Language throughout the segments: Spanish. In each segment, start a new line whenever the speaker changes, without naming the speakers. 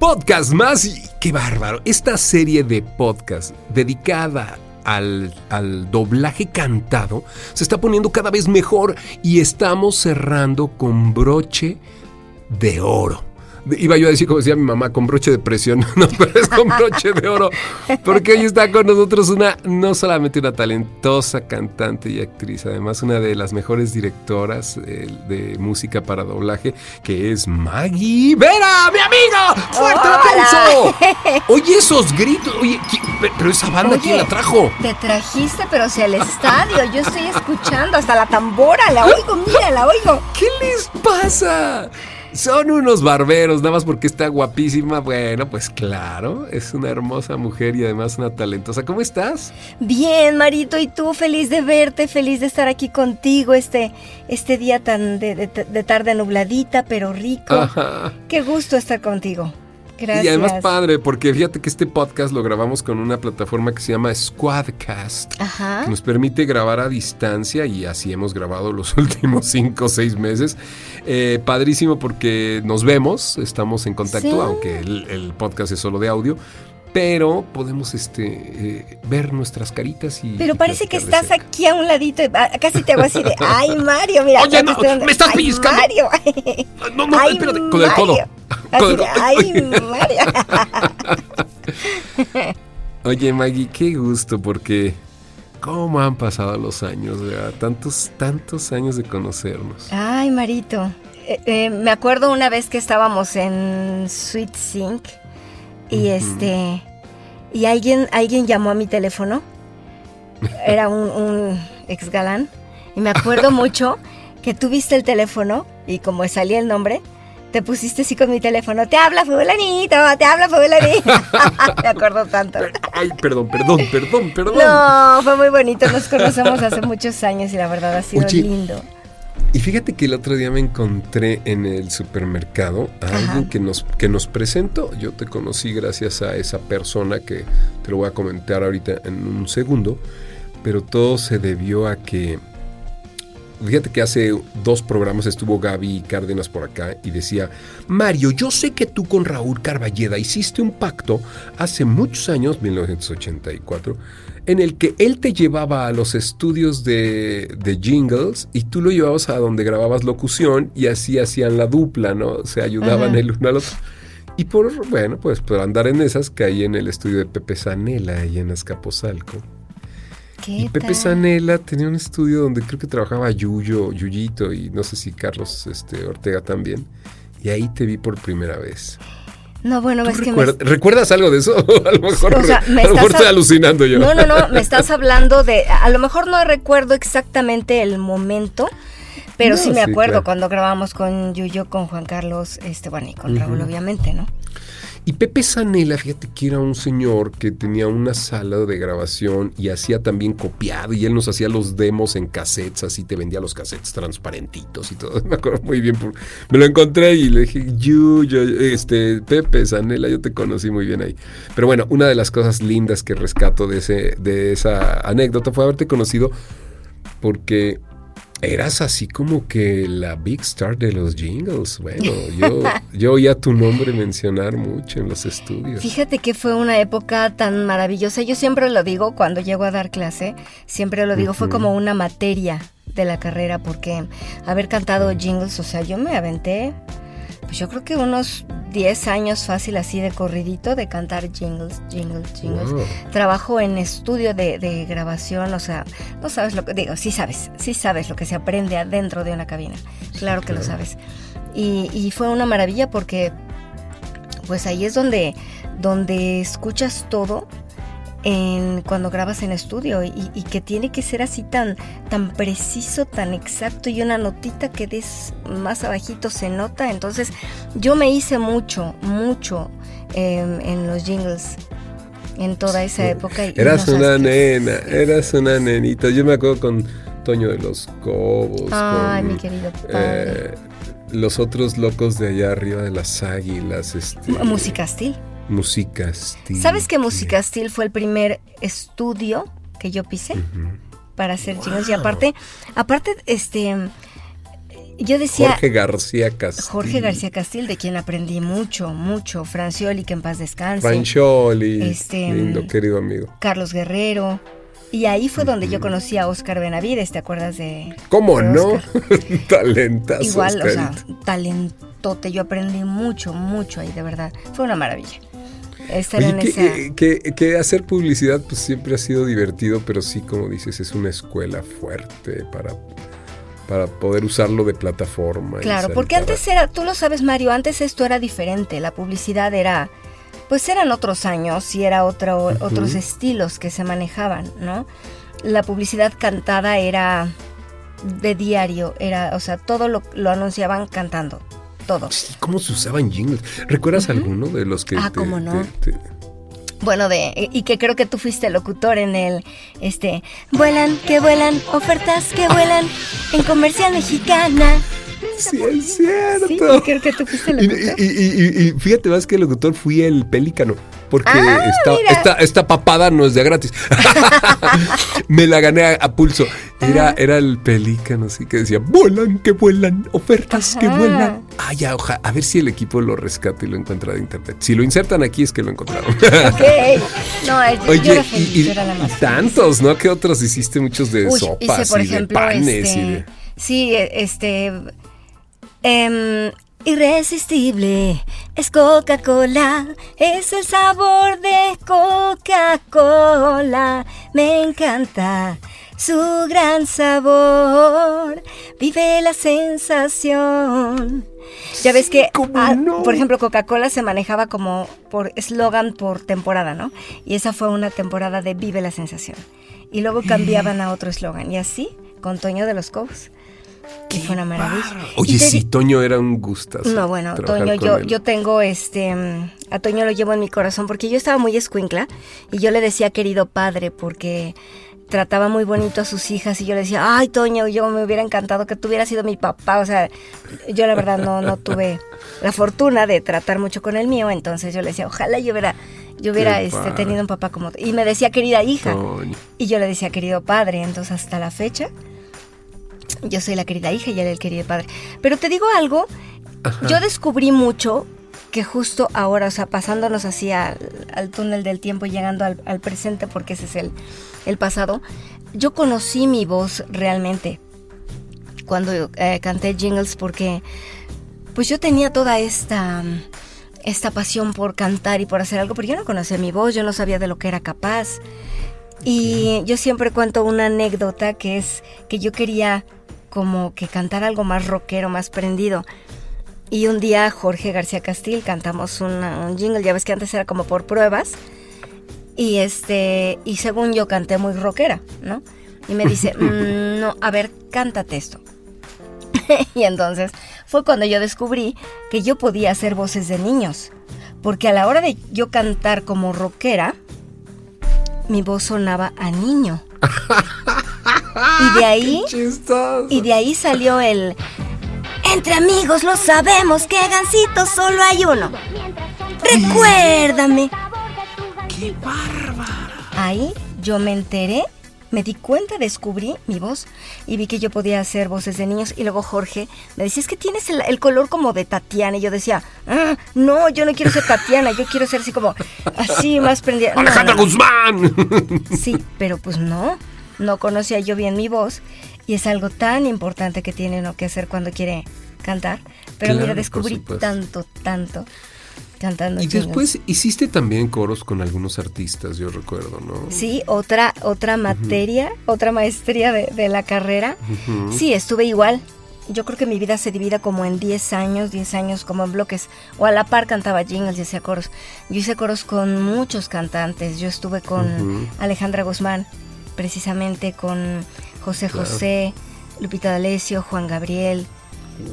Podcast más y qué bárbaro. Esta serie de podcast dedicada al, al, doblaje cantado se está poniendo cada vez mejor y estamos cerrando con broche de oro. Iba yo a decir, como decía mi mamá, con broche de presión, no, pero es con broche de oro, porque hoy está con nosotros una, no solamente una talentosa cantante y actriz, además una de las mejores directoras eh, de música para doblaje, que es Maggie Vera, mi amiga, fuerte aplauso. Oye, esos gritos, oye, pero esa banda, oye, ¿quién la trajo?
Te trajiste, pero si al estadio, yo estoy escuchando hasta la tambora, la oigo, mira, la oigo.
¿Qué les pasa? Son unos barberos, nada más porque está guapísima. Bueno, pues claro, es una hermosa mujer y además una talentosa. ¿Cómo estás?
Bien, Marito, y tú feliz de verte, feliz de estar aquí contigo este, este día tan de, de, de tarde nubladita, pero rico.
Ajá.
Qué gusto estar contigo. Gracias.
Y además padre, porque fíjate que este podcast lo grabamos con una plataforma que se llama Squadcast,
Ajá.
que nos permite grabar a distancia y así hemos grabado los últimos cinco o seis meses. Eh, padrísimo porque nos vemos, estamos en contacto,
Sí.
aunque el, el podcast es solo de audio. Pero podemos este, eh, ver nuestras caritas y.
Pero parece que estás aquí a un ladito, casi te hago así de, ay Mario, mira.
Oye, no,
estoy
me estás
"Ay,
pellizcando".
Mario.
No, no,
Ay,
espérate, con el codo.
Así de, ay, Mario.
Oye, Maggie, qué gusto porque cómo han pasado los años, ¿verdad? Tantos, tantos años de conocernos.
Ay, Marito. Eh, eh, me acuerdo una vez que estábamos en Sweet Sync y este y alguien alguien llamó a mi teléfono. Era un, un ex galán y me acuerdo mucho que tú viste el teléfono y como salía el nombre te pusiste así con mi teléfono. Te habla fulanito, te habla fulanito. me acuerdo tanto.
Ay, perdón, perdón, perdón, perdón.
No, fue muy bonito. Nos conocemos hace muchos años y la verdad ha sido lindo.
Y fíjate que el otro día me encontré en el supermercado a
Ajá.
alguien que nos, que nos presentó. Yo te conocí gracias a esa persona que te lo voy a comentar ahorita en un segundo. Pero todo se debió a que. Fíjate que hace dos programas estuvo Gaby Cárdenas por acá y decía, Mario, yo sé que tú con Raúl Carballeda hiciste un pacto hace muchos años, 1984, en el que él te llevaba a los estudios de, de jingles y tú lo llevabas a donde grababas locución y así hacían la dupla, ¿no? Se ayudaban
Ajá.
el uno al otro. Y por, bueno, pues por andar en esas caí en el estudio de Pepe Zanella ahí en Azcapotzalco.
¿Qué
Y Pepe
tal?
Zanella tenía un estudio donde creo que trabajaba Yuyo, Yuyito y no sé si Carlos este, Ortega también. Y ahí te vi por primera vez.
No, bueno,
¿Tú
es que me,
recuerdas, ¿Recuerdas algo de eso? a lo mejor,
O sea, me
a lo mejor
estás
estoy alucinando yo.
No, no, no, me estás hablando de, a lo mejor no recuerdo exactamente el momento, pero
No,
sí me
sí,
acuerdo
claro.
cuando grabamos con Yuyo, con Juan Carlos, este, bueno, y con Raúl, obviamente, ¿no?
Y Pepe Zanella, fíjate que era un señor que tenía una sala de grabación y hacía también copiado y él nos hacía los demos en cassettes, así te vendía los cassettes transparentitos y todo. Me acuerdo muy bien. me lo encontré y le dije, "Yu, yo, este, Pepe Zanella, yo te conocí muy bien ahí. Pero bueno, una de las cosas lindas que rescato de, ese, de esa anécdota fue haberte conocido porque eras así como que la big star de los jingles. Bueno, yo, yo oía tu nombre mencionar mucho en los estudios.
Fíjate que fue una época tan maravillosa. Yo siempre lo digo cuando llego a dar clase, siempre lo digo, fue como una materia de la carrera porque haber cantado jingles, o sea, yo me aventé, pues yo creo que unos 10 años fácil así de corridito de cantar jingles, jingles, jingles.
Wow.
Trabajo en estudio de, de grabación, o sea, no sabes lo que digo, sí sabes, sí sabes lo que se aprende adentro de una cabina, claro que lo sabes. Y, y fue una maravilla porque pues ahí es donde donde escuchas todo en, cuando grabas en estudio y, y, que tiene que ser así tan, tan preciso, tan exacto y una notita que des más abajito se nota. Entonces yo me hice mucho, mucho eh, en los jingles en toda esa época. Y
eras una nena, eras una nenita. Yo me acuerdo con Toño de los Cobos.
Ay, mi querido
eh, los otros locos de allá arriba de las águilas. Este,
Música Steel. ¿Sabes que Música Steel fue el primer estudio que yo pisé para hacer jingles? Y aparte, aparte, este yo decía.
Jorge García Castil.
Jorge García Castil, de quien aprendí mucho, mucho. Francioli, que en paz descanse.
Francioli. Este, lindo, querido amigo.
Carlos Guerrero. Y ahí fue donde yo conocí a Oscar Benavides, ¿te acuerdas de.?
¿Cómo no? Talentazo.
Igual, o sea, talentote. Yo aprendí mucho, mucho ahí, de verdad. Fue una maravilla. Estar en
que, que, que, hacer publicidad pues siempre ha sido divertido, pero sí, como dices, es una escuela fuerte para para poder usarlo de plataforma.
Claro, porque antes era, tú lo sabes Mario, antes esto era diferente, la publicidad era, pues eran otros años y era otro, otros estilos que se manejaban, ¿no? La publicidad cantada era de diario, era, o sea, todo lo, anunciaban cantando, todo.
¿Cómo se usaban jingles? ¿Recuerdas alguno de los que...
Ah, cómo no bueno, de, y que creo que tú fuiste locutor en el, este, vuelan, que vuelan, ofertas que vuelan en comercial mexicana.
Sí, es cierto. Sí,
creo que tú fuiste locutor.
Y, y, y, fíjate más que el locutor fui el pelícano porque ah, esta, esta, papada no es de gratis. Me la gané a, pulso. Era, era el pelícano, así que decía, vuelan, que vuelan, ofertas que vuelan. Ah, ya, ojalá, a ver si el equipo lo rescata y lo encuentra de internet. Si lo insertan aquí es que lo encontraron.
ok. No, Oye,
y, tantos, ¿no? ¿Qué otros hiciste? Muchos de sopas y de panes y
de... Sí, este... Eh, Irresistible es Coca-Cola, es el sabor de Coca-Cola, me encanta su gran sabor, vive la sensación. Ya ves que, ah, por ejemplo, Coca-Cola se manejaba como por eslogan por temporada, ¿no? Y esa fue una temporada de Vive la sensación. Y luego cambiaban a otro eslogan, y así con Toño de los Cobos que fue una maravilla.
Oye, sí, Toño era un gustazo.
No, bueno, Toño, yo, yo tengo este. A Toño lo llevo en mi corazón porque yo estaba muy escuincla y yo le decía querido padre porque trataba muy bonito a sus hijas y yo le decía, ay, Toño, yo me hubiera encantado que tú hubieras sido mi papá. O sea, yo la verdad no, no tuve la fortuna de tratar mucho con el mío, entonces yo le decía, ojalá yo hubiera yo hubiera este, tenido un papá como y me decía querida hija y yo le decía querido padre entonces hasta la fecha yo soy la querida hija y él el querido padre. Pero te digo algo, yo descubrí mucho que justo ahora, o sea, pasándonos así al, túnel del tiempo y llegando al, presente, porque ese es el, el, pasado, yo conocí mi voz realmente cuando eh, canté jingles porque pues yo tenía toda esta esta pasión por cantar y por hacer algo, pero yo no conocía mi voz, yo no sabía de lo que era capaz. Y yo siempre cuento una anécdota que es que yo quería como que cantar algo más rockero, más prendido. Y un día Jorge García Castil cantamos un jingle, ya ves que antes era como por pruebas. Y este, y según yo canté muy rockera, ¿no? Y me dice, mm, no, a ver, cántate esto. y entonces fue cuando yo descubrí que yo podía hacer voces de niños. Porque a la hora de yo cantar como rockera, mi voz sonaba a niño. Y de ahí. y de ahí salió el. Entre amigos lo sabemos que Gancito solo hay uno. Recuérdame.
¡Qué bárbara!
Ahí yo me enteré, me di cuenta, descubrí mi voz y vi que yo podía hacer voces de niños. Y luego Jorge me decía, es que tienes el, color como de Tatiana. Y yo decía, ah, no, yo no quiero ser Tatiana, yo quiero ser así como, así más prendida.
¡Alejandra Guzmán!
Sí, pero pues no no conocía yo bien mi voz y es algo tan importante que tiene uno que hacer cuando quiere cantar. Pero mira, descubrí tanto, tanto cantando.
Y después hiciste también coros con algunos artistas, yo recuerdo, ¿no?
Sí, otra, otra materia, otra maestría de, la carrera. Sí, estuve igual, yo creo que mi vida se divide como en 10 años, 10 años como en bloques. O a la par cantaba jingles y hacía coros. Yo hice coros con muchos cantantes. Yo estuve con Alejandra Guzmán, precisamente con José José, Lupita D'Alessio, Juan Gabriel,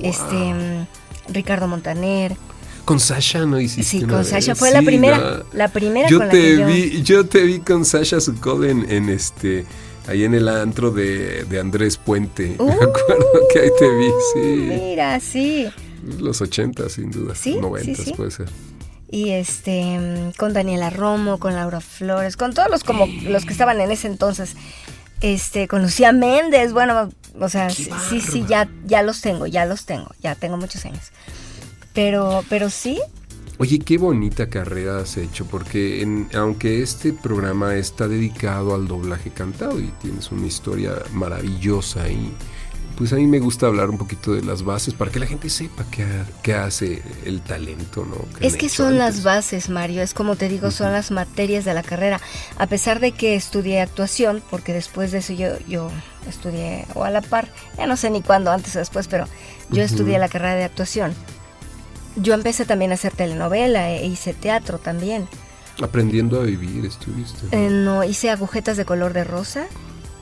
este mm, Ricardo Montaner.
Con Sasha no hiciste
Sí, con Sasha fue la primera, la primera
yo
con
te
la que
vi, yo... te vi con Sasha Sukov en, en este ahí en el antro de, de Andrés Puente. Me acuerdo que ahí te vi, sí.
Mira, sí.
Los 80 sin duda,
sí,
90
sí, sí.
puede ser.
Y este con Daniela Romo, con Laura Flores, con todos los como los que estaban en ese entonces. Este, con Lucía Méndez, bueno, o sea, sí, sí, sí, ya, ya los tengo, ya los tengo, ya tengo muchos años. Pero, pero sí.
Oye, qué bonita carrera has hecho, porque en, aunque este programa está dedicado al doblaje cantado y tienes una historia maravillosa y pues a mí me gusta hablar un poquito de las bases para que la gente sepa qué, qué hace el talento, ¿no?
es que son antes. las bases, Mario, es como te digo, son las materias de la carrera. A pesar de que estudié actuación, porque después de eso yo, yo estudié, o a la par, ya no sé ni cuándo, antes o después, pero yo estudié la carrera de actuación. Yo empecé también a hacer telenovela e hice teatro también.
Aprendiendo a vivir, estuviste.
¿no? Eh, no, hice agujetas de color de rosa.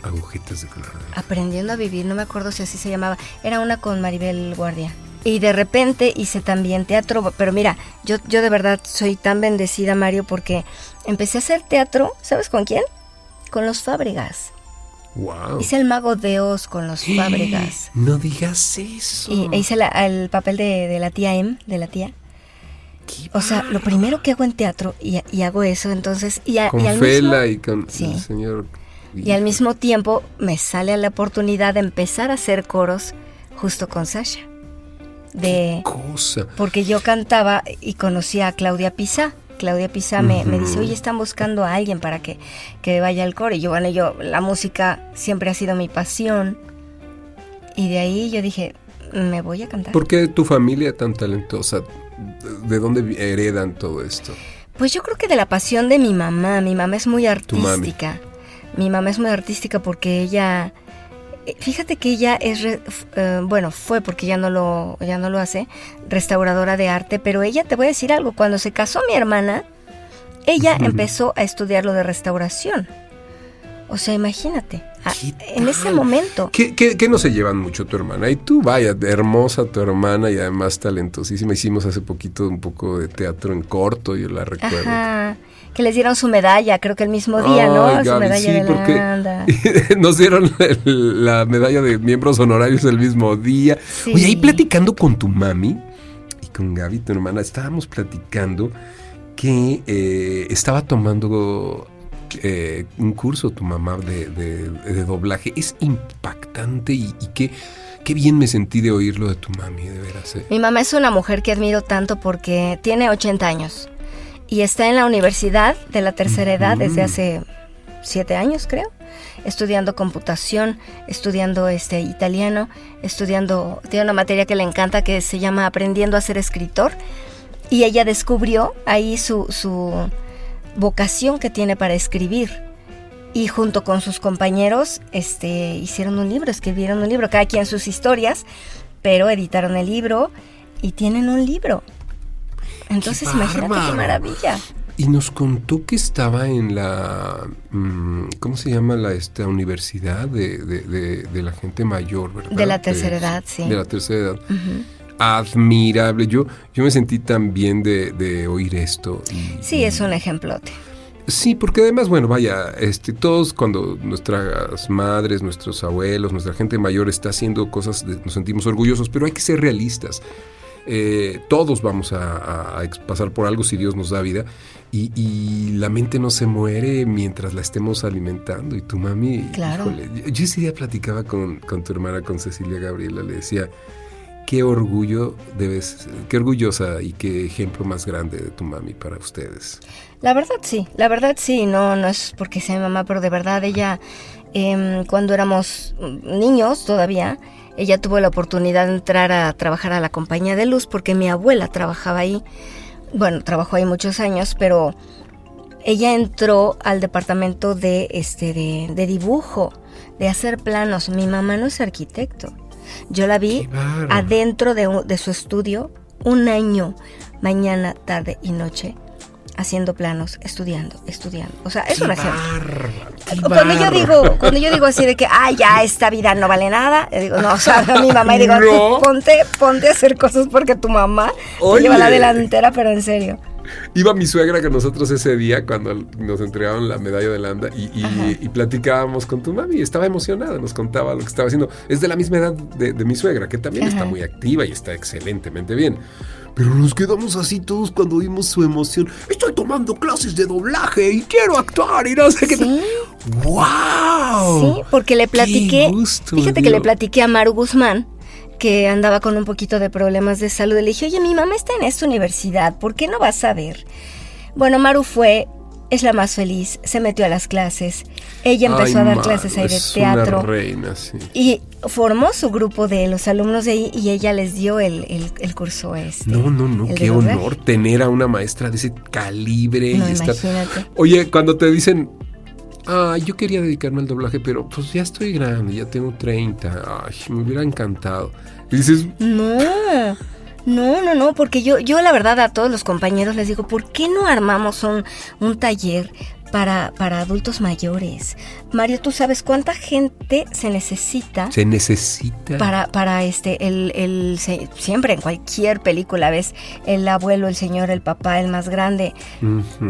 Agujetas de color.
Aprendiendo a vivir, no me acuerdo si así se llamaba. Era una con Maribel Guardia. Y de repente hice también teatro, pero mira, yo, yo de verdad soy tan bendecida, Mario, porque empecé a hacer teatro, ¿sabes con quién? Con los Fábregas.
Wow.
Hice el mago de Oz con los Fábregas.
No digas eso.
Y hice la, el papel de, de, la tía M, de la tía.
Qué
o sea, lo primero que hago en teatro y, y hago eso, entonces. Y, a,
con
y al
Fela
mismo,
y con
sí.
el señor.
Y al mismo tiempo me sale la oportunidad de empezar a hacer coros justo con Sasha. De,
¿Qué cosa?
Porque yo cantaba y conocía a Claudia Pizá. Claudia Pizá me, uh -huh. me, dice, oye, están buscando a alguien para que, que vaya al coro. Y yo, bueno, yo, la música siempre ha sido mi pasión. Y de ahí yo dije, me voy a cantar.
¿Por qué tu familia tan talentosa? ¿De dónde heredan todo esto?
Pues yo creo que de la pasión de mi mamá. Mi mamá es muy artística. Mi mamá es muy artística porque ella... Fíjate que ella es, uh, bueno, fue porque ya no lo, ya no lo hace, restauradora de arte, pero ella, te voy a decir algo, cuando se casó mi hermana, ella uh -huh. empezó a estudiar lo de restauración. O sea, imagínate, a, en ese momento.
¿Qué, ¿Qué, qué, no se llevan mucho tu hermana? Y tú, vaya, hermosa tu hermana y además talentosísima. Hicimos hace poquito un poco de teatro en corto, yo la recuerdo.
Ajá que les dieron su medalla, creo que el mismo día,
Ay,
¿no?
Gaby,
su medalla
sí,
de
porque
Landa.
nos dieron el, la medalla de miembros honorarios el mismo día.
Sí.
Oye, ahí platicando con tu mami y con Gaby, tu hermana, estábamos platicando que eh, estaba tomando eh, un curso tu mamá de, de, de, doblaje. Es impactante y, y qué, qué bien me sentí de oírlo de tu mami, de veras. Eh.
Mi mamá es una mujer que admiro tanto porque tiene 80 años y está en la universidad de la tercera edad desde hace siete años, creo, estudiando computación, estudiando este italiano, estudiando, tiene una materia que le encanta que se llama Aprendiendo a ser escritor, y ella descubrió ahí su, su vocación que tiene para escribir. Y junto con sus compañeros este, hicieron un libro, escribieron un libro, cada quien sus historias, pero editaron el libro y tienen un libro. Entonces, qué imagínate qué maravilla.
Y nos contó que estaba en la, mmm, ¿cómo se llama la esta universidad de, de, de, de, la gente mayor, verdad?
De la tercera edad, sí.
De la tercera edad. Uh -huh. Admirable. Yo, yo me sentí tan bien de, oír esto.
Y, sí, es un ejemplote.
Sí, porque además, bueno, vaya, este, todos cuando nuestras madres, nuestros abuelos, nuestra gente mayor está haciendo cosas, de, nos sentimos orgullosos, pero hay que ser realistas. Eh, todos vamos a, pasar por algo si Dios nos da vida y, y, la mente no se muere mientras la estemos alimentando y tu mami,
claro.
híjole, yo, yo, ese día platicaba con, con, tu hermana, con Cecilia Gabriela, le decía, qué orgullo debes, qué orgullosa y qué ejemplo más grande de tu mami para ustedes.
La verdad sí, la verdad sí, no, no es porque sea mi mamá, pero de verdad ella, eh, cuando éramos niños todavía, ella tuvo la oportunidad de entrar a trabajar a la compañía de luz porque mi abuela trabajaba ahí. Bueno, trabajó ahí muchos años, pero ella entró al departamento de, este, de, de dibujo, de hacer planos. Mi mamá no es arquitecto. Yo la vi adentro de, de su estudio un año, mañana, tarde y noche, haciendo planos, estudiando, estudiando. O sea, es
qué
Cuando yo digo, cuando yo digo así de que, ay, ya esta vida no vale nada, yo digo, no, o sea, a mi mamá y digo,
No.
ponte, ponte a hacer cosas porque tu mamá te lleva la delantera, pero en serio.
Iba mi suegra con nosotros ese día cuando nos entregaron la medalla de Landa y, y- y platicábamos con tu mami. Estaba emocionada, nos contaba lo que estaba haciendo. Es de la misma edad de, de mi suegra, que también está muy activa y está excelentemente bien. Pero nos quedamos así todos cuando vimos su emoción. Estoy tomando clases de doblaje y quiero actuar y no sé qué.
Sí.
¡Wow!
Sí, porque le platiqué,
gusto,
fíjate que le platiqué a Maru Guzmán que andaba con un poquito de problemas de salud. Le dije, oye, mi mamá está en esta universidad, ¿por qué no vas a ver? Bueno, Maru fue, es la más feliz, se metió a las clases, ella empezó
Ay,
a dar
Maru,
clases ahí de
es
teatro.
Una reina, sí.
Y formó su grupo de los alumnos de ahí y ella les dio el, el- el curso este.
No, no, no, qué honor tener a una maestra de ese calibre.
No,
y estar-
imagínate.
Oye, cuando te dicen, ah, yo quería dedicarme al doblaje, pero pues ya estoy grande, ya tengo 30, ay, me hubiera encantado. Dices,
No, no, no, no, porque yo, yo la verdad a todos los compañeros les digo, ¿por qué no armamos un, un taller para, para adultos mayores? Mario, ¿tú sabes cuánta gente se necesita
se necesita.
para, para este, el, el, se- siempre en cualquier película ves el abuelo, el señor, el papá, el más grande,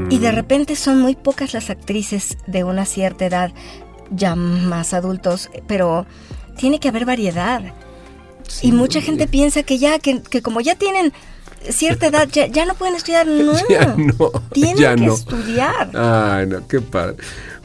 y de repente son muy pocas las actrices de una cierta edad, ya más adultos, pero tiene que haber variedad.
Sí,
Y mucha gente piensa que ya, que, que como ya tienen cierta edad, ya, ya no pueden estudiar. No,
Ya no,
tienen
ya
que
no.
estudiar.
Ay, no, qué padre.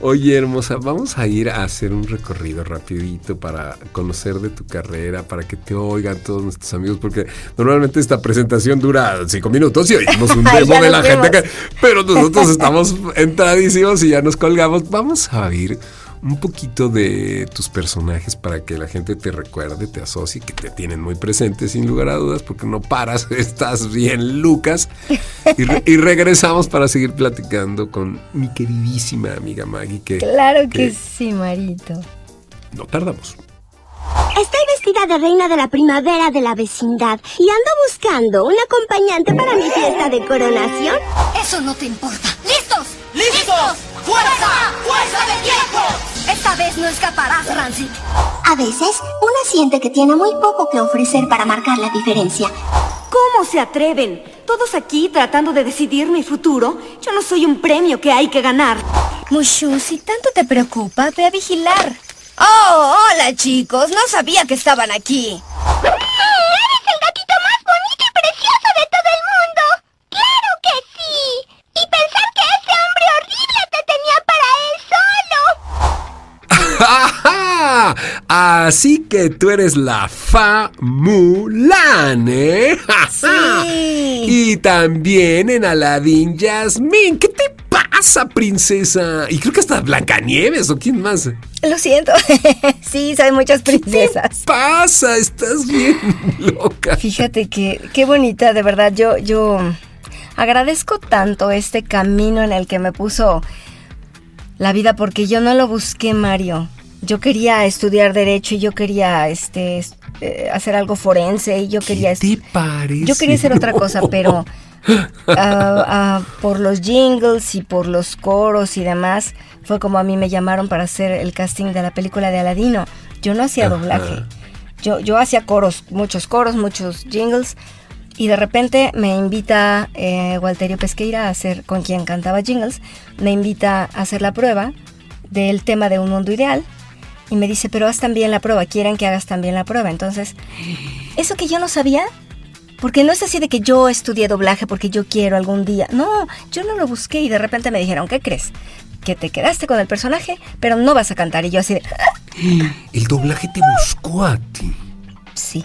Oye, hermosa, vamos a ir a hacer un recorrido rapidito para conocer de tu carrera, para que te oigan todos nuestros amigos, porque normalmente esta presentación dura cinco minutos y oímos un demo de la gente que... Pero nosotros estamos entradísimos y ya nos colgamos. Vamos a oír un poquito de tus personajes para que la gente te recuerde, te asocie, que te tienen muy presente sin lugar a dudas, porque no paras, estás bien, Lucas. Y, re- y regresamos para seguir platicando con mi queridísima amiga Maggie, que
Claro que
que
sí, Marito.
no tardamos.
Estoy vestida de reina de la primavera de la vecindad y ando buscando un acompañante para mi fiesta de coronación.
Eso no te importa. ¡Listos! ¡Listos! ¡Fuerza! ¡Fuerza de tiempo! Esta vez no escaparás, Rancid.
A veces, uno siente que tiene muy poco que ofrecer para marcar la diferencia.
¿Cómo se atreven? Todos aquí tratando de decidir mi futuro. Yo no soy un premio que hay que ganar.
Mushu, si tanto te preocupa, ve a vigilar. Oh, hola chicos, no sabía que estaban aquí.
¡Eres el gatito más bonito y precioso de todo el mundo! ¡Claro que sí! Y pensar que ese hombre horrible te tenía para él solo.
¡Ajá! Así que tú eres la Fa Mulan, ¿eh?
Sí.
Y también en Aladdin Jasmine. ¿Qué te pasa, princesa? Y creo que hasta Blancanieves o quién más.
Lo siento. sí, hay muchas
¿Qué
princesas.
pasa? Estás bien loca.
Fíjate que qué bonita, de verdad. Yo, yo agradezco tanto este camino en el que me puso la vida porque yo no lo busqué, Mario. Yo quería estudiar derecho y yo quería este es- eh, hacer algo forense y yo quería
¿Qué
est-
te parece?
yo quería hacer otra cosa, pero ah, ah, por los jingles y por los coros y demás fue como a mí me llamaron para hacer el casting de la película de Aladino. Yo no hacía
Ajá.
doblaje. Yo, yo hacía coros, muchos coros, muchos jingles. Y de repente me invita eh, Walterio Pesqueira a hacer, con quien cantaba jingles, me invita a hacer la prueba del tema de un mundo ideal. Y me dice, pero haz también la prueba, quieren que hagas también la prueba. Entonces, eso que yo no sabía, porque no es así de que yo estudié doblaje porque yo quiero algún día. No, yo no lo busqué y de repente me dijeron, ¿qué crees? Que te quedaste con el personaje, pero no vas a cantar. Y yo así de, "Ah,
El doblaje te buscó a ti.
sí,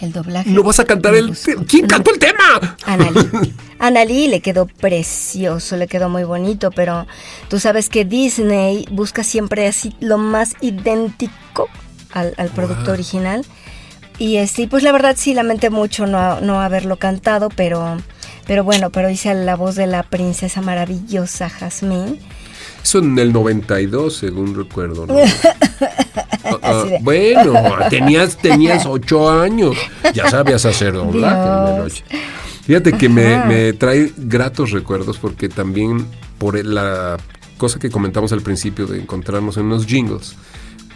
el doblaje.
No vas a cantar el
buscó".
tema. ¿Quién cantó el tema?
Analí. Analí le quedó precioso, le quedó muy bonito, pero tú sabes que Disney busca siempre así lo más idéntico al, al producto
Wow.
original. Y este, pues la verdad sí lamenté mucho no, no haberlo cantado, pero, pero bueno, pero hice la voz de la princesa maravillosa Jasmine.
Eso en el 92, según recuerdo. ¿no? Ah, ah, bueno, tenías, tenías ocho años. Ya sabías hacer doblaje en la noche. Fíjate que me, me trae gratos recuerdos porque también por la cosa que comentamos al principio de encontrarnos en unos jingles,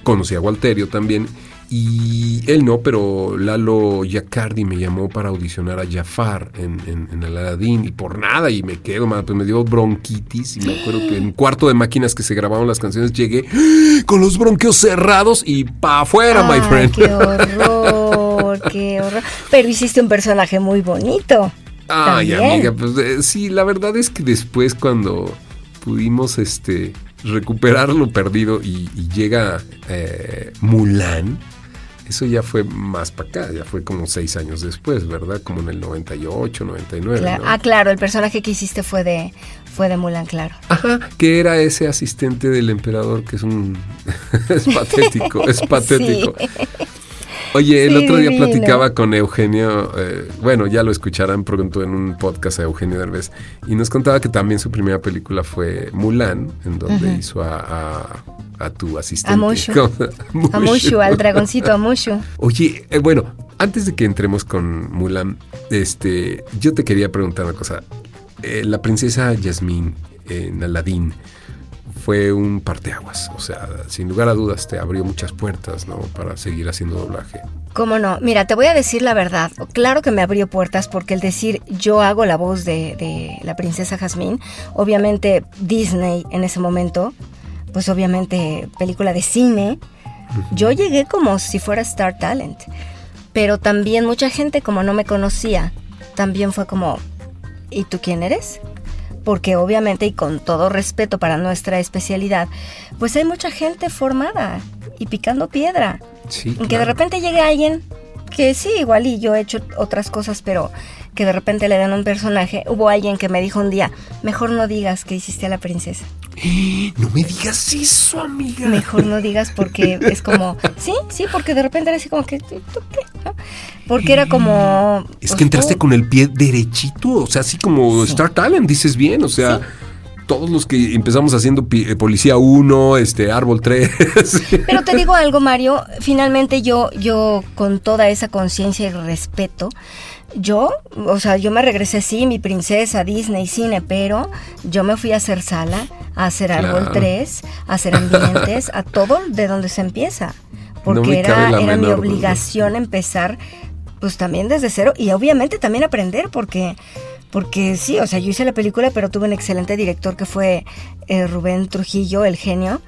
conocí a Walterio también y él no, pero Lalo Yacardi me llamó para audicionar a Jafar en, en, en el Aladdin y por nada y me quedo, man, pues me dio bronquitis y me acuerdo que en un cuarto de máquinas que se grababan las canciones llegué con los bronquios cerrados y pa' afuera, my friend.
Qué horror, qué horror. Pero hiciste un personaje muy bonito.
Ay,
También.
amiga, pues eh, sí, la verdad es que después cuando pudimos este recuperar lo perdido y, y llega eh, Mulan, eso ya fue más para acá, ya fue como seis años después, ¿verdad? Como en el 98, 99.
Claro.
¿no?
Ah, claro, el personaje que hiciste fue de, fue de Mulan, claro.
Ajá, que era ese asistente del emperador que es un... es patético, es patético. Oye, el
Sí,
otro día
divino.
platicaba con Eugenio, eh, bueno, ya lo escucharán pronto en un podcast a Eugenio Derbez, y nos contaba que también su primera película fue Mulan, en donde hizo a, a- a tu asistente.
A Mushu.
¿Cómo?
A Mushu, al dragoncito, a Mushu.
Oye, eh, bueno, antes de que entremos con Mulan, este, yo te quería preguntar una cosa. Eh, la princesa Yasmín en Aladdin fue un parteaguas, o sea, sin lugar a dudas te abrió muchas puertas, ¿no? Para seguir haciendo doblaje.
¿Cómo no? Mira, te voy a decir la verdad. Claro que me abrió puertas porque el decir yo hago la voz de, de la princesa Jasmine, obviamente Disney en ese momento, pues obviamente película de cine, yo llegué como si fuera Star Talent. Pero también mucha gente como no me conocía, también fue como, ¿y tú quién eres? Porque obviamente y con todo respeto para nuestra especialidad, pues hay mucha gente formada y picando piedra.
Sí.
Que de repente llegue alguien que sí, igual y yo he hecho otras cosas, pero que de repente le dan un personaje. Hubo alguien que me dijo un día, mejor no digas que hiciste a la princesa.
No me digas eso, amiga.
Mejor no digas porque es como, sí, sí, porque de repente era así como que, ¿tú qué? ¿No? Porque era como...
Es
pues,
que entraste
tú-
con el pie derechito, o sea, así como
Sí.
Star Talent, dices bien, o sea, todos los que empezamos haciendo eh, Policía 1, este, Árbol 3.
Pero te digo algo, Mario, finalmente yo, yo con toda esa conciencia y respeto, yo, o sea, yo me regresé, sí, mi princesa, Disney, cine, pero yo me fui a hacer sala, a hacer Árbol
Claro.
3, a hacer ambientes, a todo de donde se empieza. Porque era, era mi
menor
obligación empezar, pues también desde cero y obviamente también aprender, porque... Porque sí, o sea, yo hice la película, pero tuve un excelente director que fue eh, Rubén Trujillo, el genio,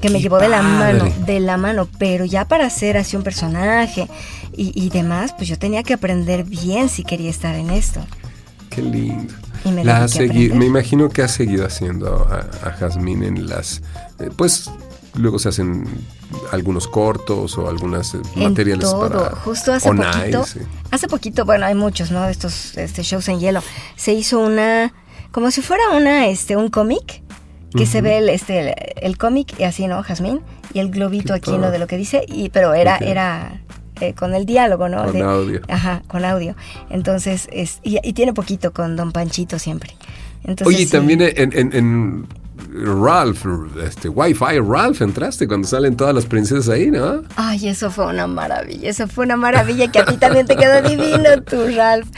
que me
¡Qué
llevó de la mano, de la mano, pero ya para hacer así un personaje y, y demás, pues yo tenía que aprender bien si quería estar en esto.
Qué lindo.
Y me
La me imagino que ha seguido haciendo a, a Jazmín en las. eh, pues luego se hacen algunos cortos o algunas eh,
En
materiales
todo.
para.
Justo hace
On
poquito,
Ice, sí.
hace poquito, bueno, hay muchos, ¿no? Estos este, shows en hielo. Se hizo una, como si fuera una, este, un cómic, que se ve el, este, el, el cómic y así, ¿no? Jazmín y el globito aquí, ¿no? De lo que dice, y pero era, era eh, con el diálogo, ¿no?
Con
De-
audio.
Ajá, con audio. Entonces, es, y, y tiene poquito con Don Panchito siempre. Entonces,
Oye, y
sí.
también en, en- en Ralph, este Wi-Fi Ralph entraste cuando salen todas las princesas ahí, ¿no?
Ay, eso fue una maravilla, eso fue una maravilla que a ti también te quedó divino tu Ralph.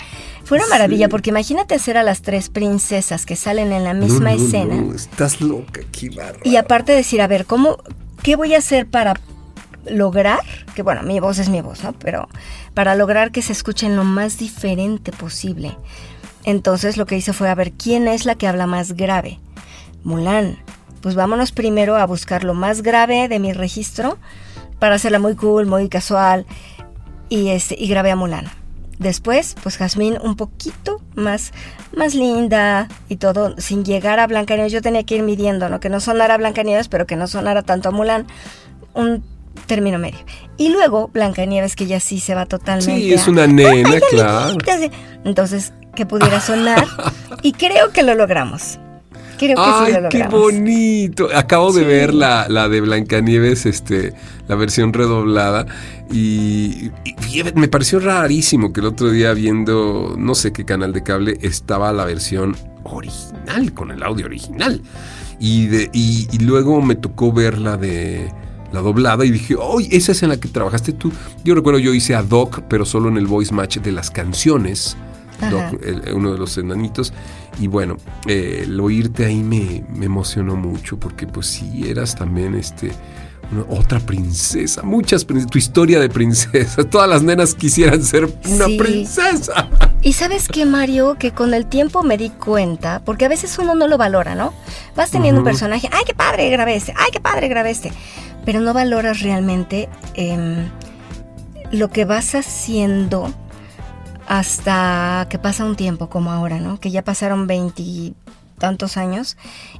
Fue una maravilla porque imagínate hacer a las tres princesas que salen en la misma
No, no,
escena
no, estás loca, qué
y aparte decir, a ver, ¿cómo, qué voy a hacer para lograr, que bueno, mi voz es mi voz, ¿no? Pero para lograr que se escuchen lo más diferente posible. Entonces lo que hice fue a ver quién es la que habla más grave. Mulan. Pues vámonos primero a buscar lo más grave de mi registro para hacerla muy cool, muy casual. Y, este, y grabé a Mulan. Después, pues Jazmín un poquito más, más linda y todo, sin llegar a Blancanieves. Yo tenía que ir midiendo, ¿no? Que no sonara Blancanieves, pero que no sonara tanto a Mulan. Un término medio. Y luego Blancanieves, que ya sí se va totalmente.
Sí, es una nena, claro.
Entonces, que pudiera sonar. y creo que lo logramos. Creo que sí
Ay,
lo
qué bonito. Acabo de ver la, la de Blancanieves, este, la versión redoblada. Y, me pareció rarísimo que el otro día viendo, no sé qué canal de cable, estaba la versión original, con el audio original. Y, de, y, y luego me tocó ver la de la doblada y dije, ¡ay! esa es en la que trabajaste tú. Yo recuerdo, yo hice a Doc, pero solo en el voice match de las canciones.
Ajá.
Doc, el- uno de los enanitos. Y bueno, eh, el oírte ahí me, me emocionó mucho porque pues sí, eras también este... una- otra princesa, muchas princesas, tu historia de princesa, todas las nenas quisieran ser una
Sí.
princesa.
Y sabes qué, Mario, que con el tiempo me di cuenta, porque a veces uno no lo valora, ¿no? Vas teniendo un personaje, ay, qué padre grabé este, ay, qué padre grabé este, pero no valoras realmente em, lo que vas haciendo hasta que pasa un tiempo como ahora, ¿no? Que ya pasaron veintitantos años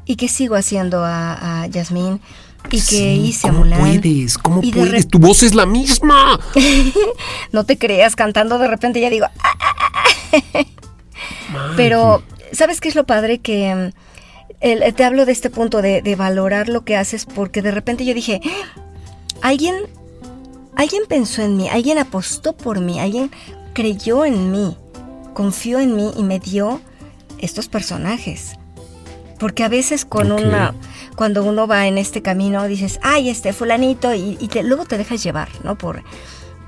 y que sigo haciendo a, a Yasmín y que
Sí,
hice a
¿Cómo
Mulan.
puedes? ¿Cómo
Y de
puedes? Tu voz es la misma.
No te creas, cantando de repente ya digo, "Ah, ah, ah". pero ¿sabes qué es lo padre? Que mm, el- te hablo de este punto de, de valorar lo que haces porque de repente yo dije, "Ah, alguien, alguien pensó en mí, alguien apostó por mí, alguien creyó en mí, confió en mí y me dio estos personajes. Porque a veces con una, cuando uno va en este camino, dices, ay, este fulanito, y, y te- luego te dejas llevar, ¿no? Por,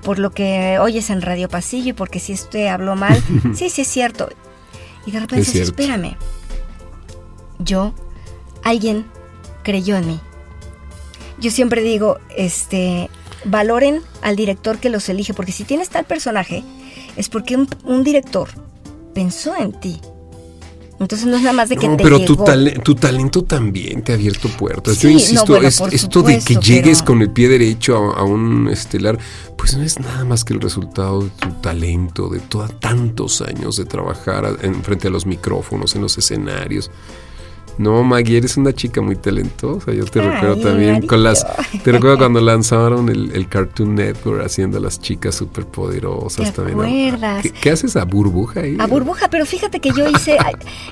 por lo que oyes en Radio Pasillo y porque si este habló mal, sí, sí es cierto. Y de repente
Es
dices, espérame, yo, alguien creyó en mí. Yo siempre digo, este, valoren al director que los elige, porque si tienes tal personaje, es porque un, un director pensó en ti. Entonces no es nada más de que
No,
te
pero tu, tale- tu talento también te ha abierto puertas.
Sí,
Yo
no,
insisto,
bueno,
es-
por
esto de que
supuesto,
llegues
pero-
con el pie derecho a, a un estelar, pues no es nada más que el resultado de tu talento, de toda, tantos años de trabajar a- en frente a los micrófonos, en los escenarios. No, Maggie, eres una chica muy talentosa. Yo te
Ay,
recuerdo también con las. Te recuerdo cuando lanzaron el, el Cartoon Network haciendo a las chicas superpoderosas
¿Te
también.
acuerdas?
¿Qué, qué haces a burbuja ahí?
A burbuja, pero fíjate que yo hice,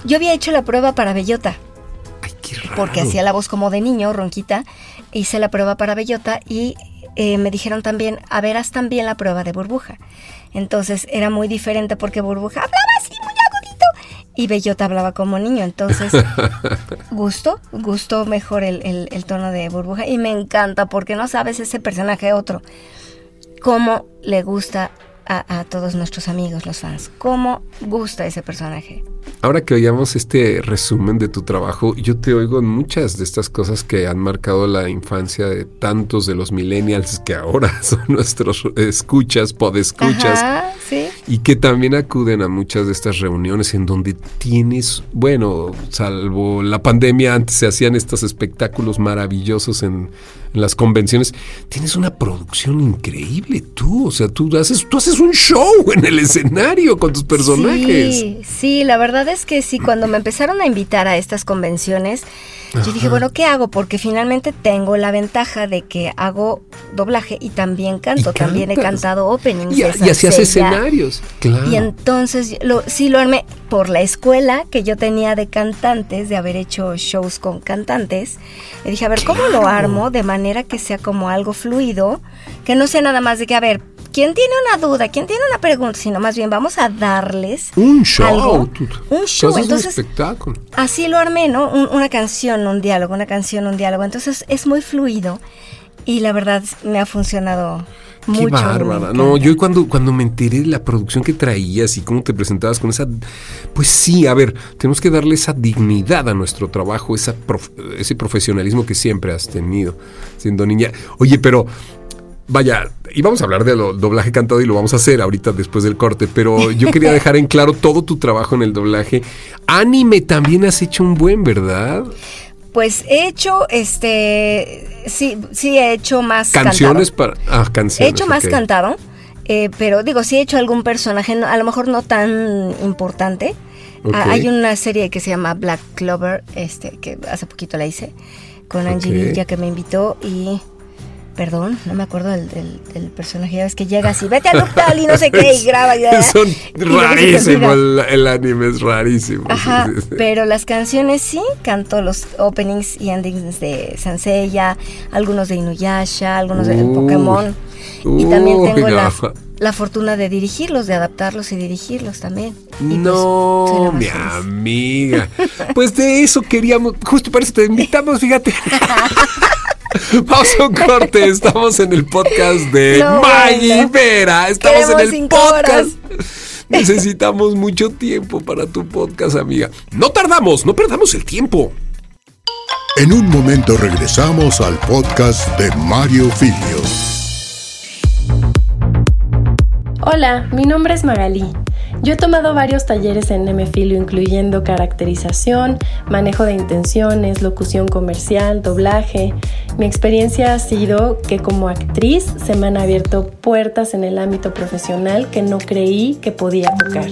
yo había hecho la prueba para Bellota,
Ay, qué raro.
porque hacía la voz como de niño, ronquita, hice la prueba para Bellota y eh, me dijeron también, a ver, haz también la prueba de burbuja. Entonces era muy diferente porque burbuja hablaba así y Bellota hablaba como niño. Entonces gustó, gustó mejor el, el- el tono de burbuja y me encanta porque no sabes ese personaje otro, cómo le gusta a, a todos nuestros amigos, los fans, cómo gusta ese personaje.
Ahora que oíamos este resumen de tu trabajo, yo te oigo en muchas de estas cosas que han marcado la infancia de tantos de los millennials que ahora son nuestros escuchas, podescuchas,
Ajá, sí.
y que también acuden a muchas de estas reuniones en donde tienes, bueno, salvo la pandemia, antes se hacían estos espectáculos maravillosos en, en las convenciones, tienes una producción increíble tú, o sea, tú haces, tú haces un show en el escenario con tus personajes.
Sí, sí, la verdad es que sí, cuando me empezaron a invitar a estas convenciones, yo dije, bueno, ¿qué hago? Porque finalmente tengo la ventaja de que hago doblaje y también canto,
Y
también he cantado openings.
Y, y hacías escenarios, claro.
Y entonces lo, sí lo armé por la escuela que yo tenía de cantantes, de haber hecho shows con cantantes. Y dije, a ver, ¿cómo lo armo de manera que sea como algo fluido? Que no sea nada más de que, a ver, ¿quién tiene una duda? ¿Quién tiene una pregunta? Sino más bien vamos a darles
un show.
algo,
tú-
un show. Entonces,
un espectáculo.
así lo armé, ¿no? Un- una canción, un diálogo, una canción, un diálogo. Entonces es muy fluido y la verdad me ha funcionado mucho.
Qué
me
bárbara. No, yo cuando, cuando me enteré de la producción que traías y cómo te presentabas con esa... Pues sí, a ver, tenemos que darle esa dignidad a nuestro trabajo, esa prof- ese profesionalismo que siempre has tenido siendo niña. Oye, pero... Vaya, íbamos a hablar del doblaje cantado y lo vamos a hacer ahorita después del corte, pero yo quería dejar en claro todo tu trabajo en el doblaje. Anime también has hecho un buen, ¿verdad?
Pues he hecho, este, sí, sí he hecho más
Canciones
cantado.
para... Ah, canciones.
He hecho más cantado, eh, pero digo, sí he hecho algún personaje, a lo mejor no tan importante. Ah, hay una serie que se llama Black Clover, este, que hace poquito la hice, con Angie
Ok.
Villa que me invitó y Perdón, no me acuerdo del, del- del personaje. Ya ves que llega así, vete a loop tal y no sé qué, y graba. Y,
Son
y
rarísimo, el, el anime es rarísimo.
Ajá,
Sí, sí, sí.
pero las canciones sí, canto los openings y endings de Sanseiya, algunos de Inuyasha, algunos de. Pokémon. Y también tengo
no.
la fortuna de dirigirlos, de adaptarlos y dirigirlos también. Y pues, la
No, mi
feliz.
amiga. Pues de eso queríamos, justo para eso te invitamos, fíjate. Vamos a un corte, estamos en el podcast de
No,
Maggie
bueno.
Vera, estamos
Queremos
en el podcast. Necesitamos mucho tiempo para tu podcast, amiga. No tardamos, no perdamos el tiempo.
En un momento regresamos al podcast de Mario Filio.
Hola, mi nombre es Magalí. Yo he tomado varios talleres en Nemefilio, incluyendo caracterización, manejo de intenciones, locución comercial, doblaje. Mi experiencia ha sido que como actriz se me han abierto puertas en el ámbito profesional que no creí que podía tocar.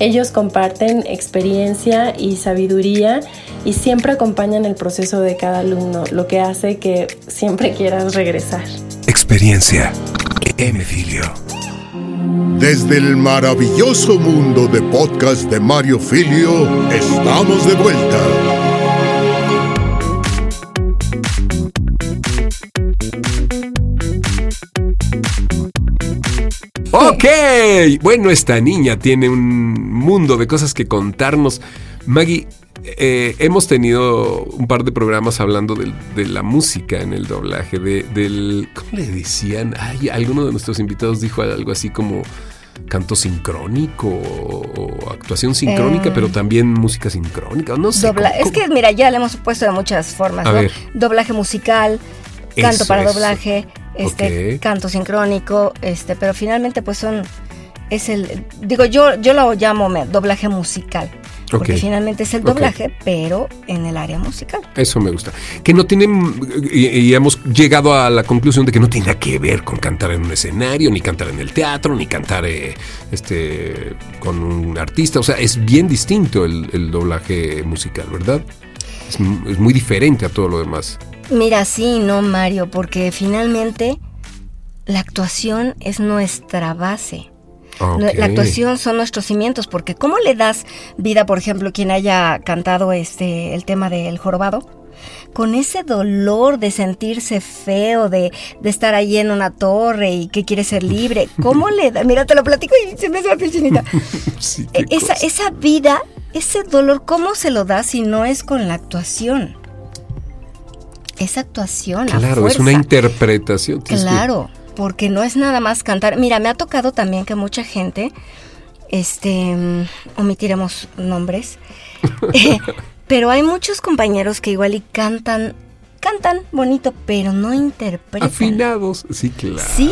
Ellos comparten experiencia y sabiduría y siempre acompañan el proceso de cada alumno, lo que hace que siempre quieras regresar.
Experiencia. Emilio.
Desde el maravilloso mundo de podcast de Mario Filio, estamos de vuelta.
Ok, bueno, esta niña tiene un mundo de cosas que contarnos. Maggie, eh, hemos tenido un par de programas hablando del- de, la música en el doblaje, de, del... ¿Cómo le decían? Ay, alguno de nuestros invitados dijo algo así como canto sincrónico o, actuación sincrónica,
Eh.
pero también música sincrónica. No sé.
Dobla-
¿cómo-
es que mira, ya le hemos puesto de muchas formas,
A
¿no?
ver.
Doblaje musical, canto
Eso,
para
eso.
doblaje, este, canto sincrónico, este, pero finalmente pues son es el digo yo yo lo llamo doblaje musical. Porque finalmente es el doblaje, pero en el área musical.
Eso me gusta. Que no tienen, y, hemos llegado a la conclusión de que no tiene nada que ver con cantar en un escenario, ni cantar en el teatro, ni cantar eh, este con un artista. O sea, es bien distinto el, el doblaje musical, ¿verdad? Es muy diferente a todo lo demás.
Mira, sí, no, Mario, porque finalmente la actuación es nuestra base. La actuación son nuestros cimientos, porque ¿cómo le das vida, por ejemplo, quien haya cantado este el tema del jorobado? Con ese dolor de sentirse feo, de, de estar ahí en una torre y que quiere ser libre. ¿Cómo le da? Mira, te lo platico y se me hace la piel chinita.
Sí,
E- esa, esa vida, ese dolor, ¿cómo se lo da si no es con la actuación? Es actuación. a
Claro, es una interpretación. que-
Claro, porque no es nada más cantar. Mira, me ha tocado también que mucha gente, este, mm, omitiremos nombres, eh, pero hay muchos compañeros que igual y cantan, cantan bonito, pero no interpretan.
afinados. Sí, claro.
Sí,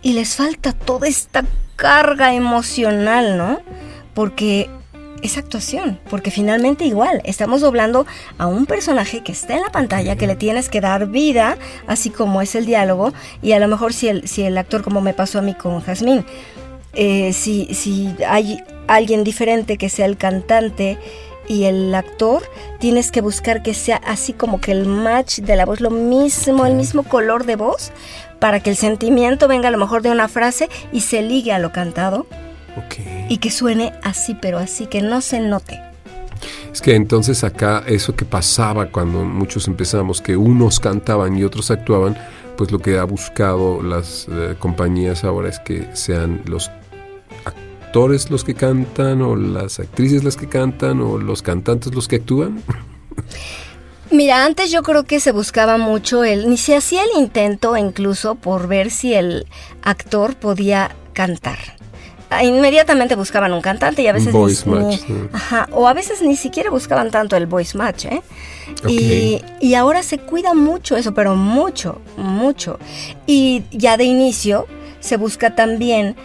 y les falta toda esta carga emocional, ¿no? Porque es actuación, porque finalmente igual estamos doblando a un personaje que está en la pantalla, que le tienes que dar vida, así como es el diálogo, y a lo mejor si el, si el actor, como me pasó a mí con Jazmín, eh, si, si hay alguien diferente que sea el cantante y el actor, tienes que buscar que sea así como que el match de la voz, lo mismo, el mismo color de voz, para que el sentimiento venga a lo mejor de una frase y se ligue a lo cantado Y que suene así, pero así, que no se note.
Es que entonces acá eso que pasaba cuando muchos empezamos, que unos cantaban y otros actuaban, pues lo que ha buscado las eh, compañías ahora es que sean los actores los que cantan o las actrices las que cantan o los cantantes los que actúan.
Mira, antes yo creo que se buscaba mucho el, ni se hacía el intento incluso por ver si el actor podía cantar. Ah, Inmediatamente buscaban un cantante y a veces
voice
ni,
match,
ni-
sí.
ajá, o a veces ni siquiera buscaban tanto el voice match, ¿eh? Y, y ahora se cuida mucho eso, pero mucho, mucho. Y ya de inicio se busca también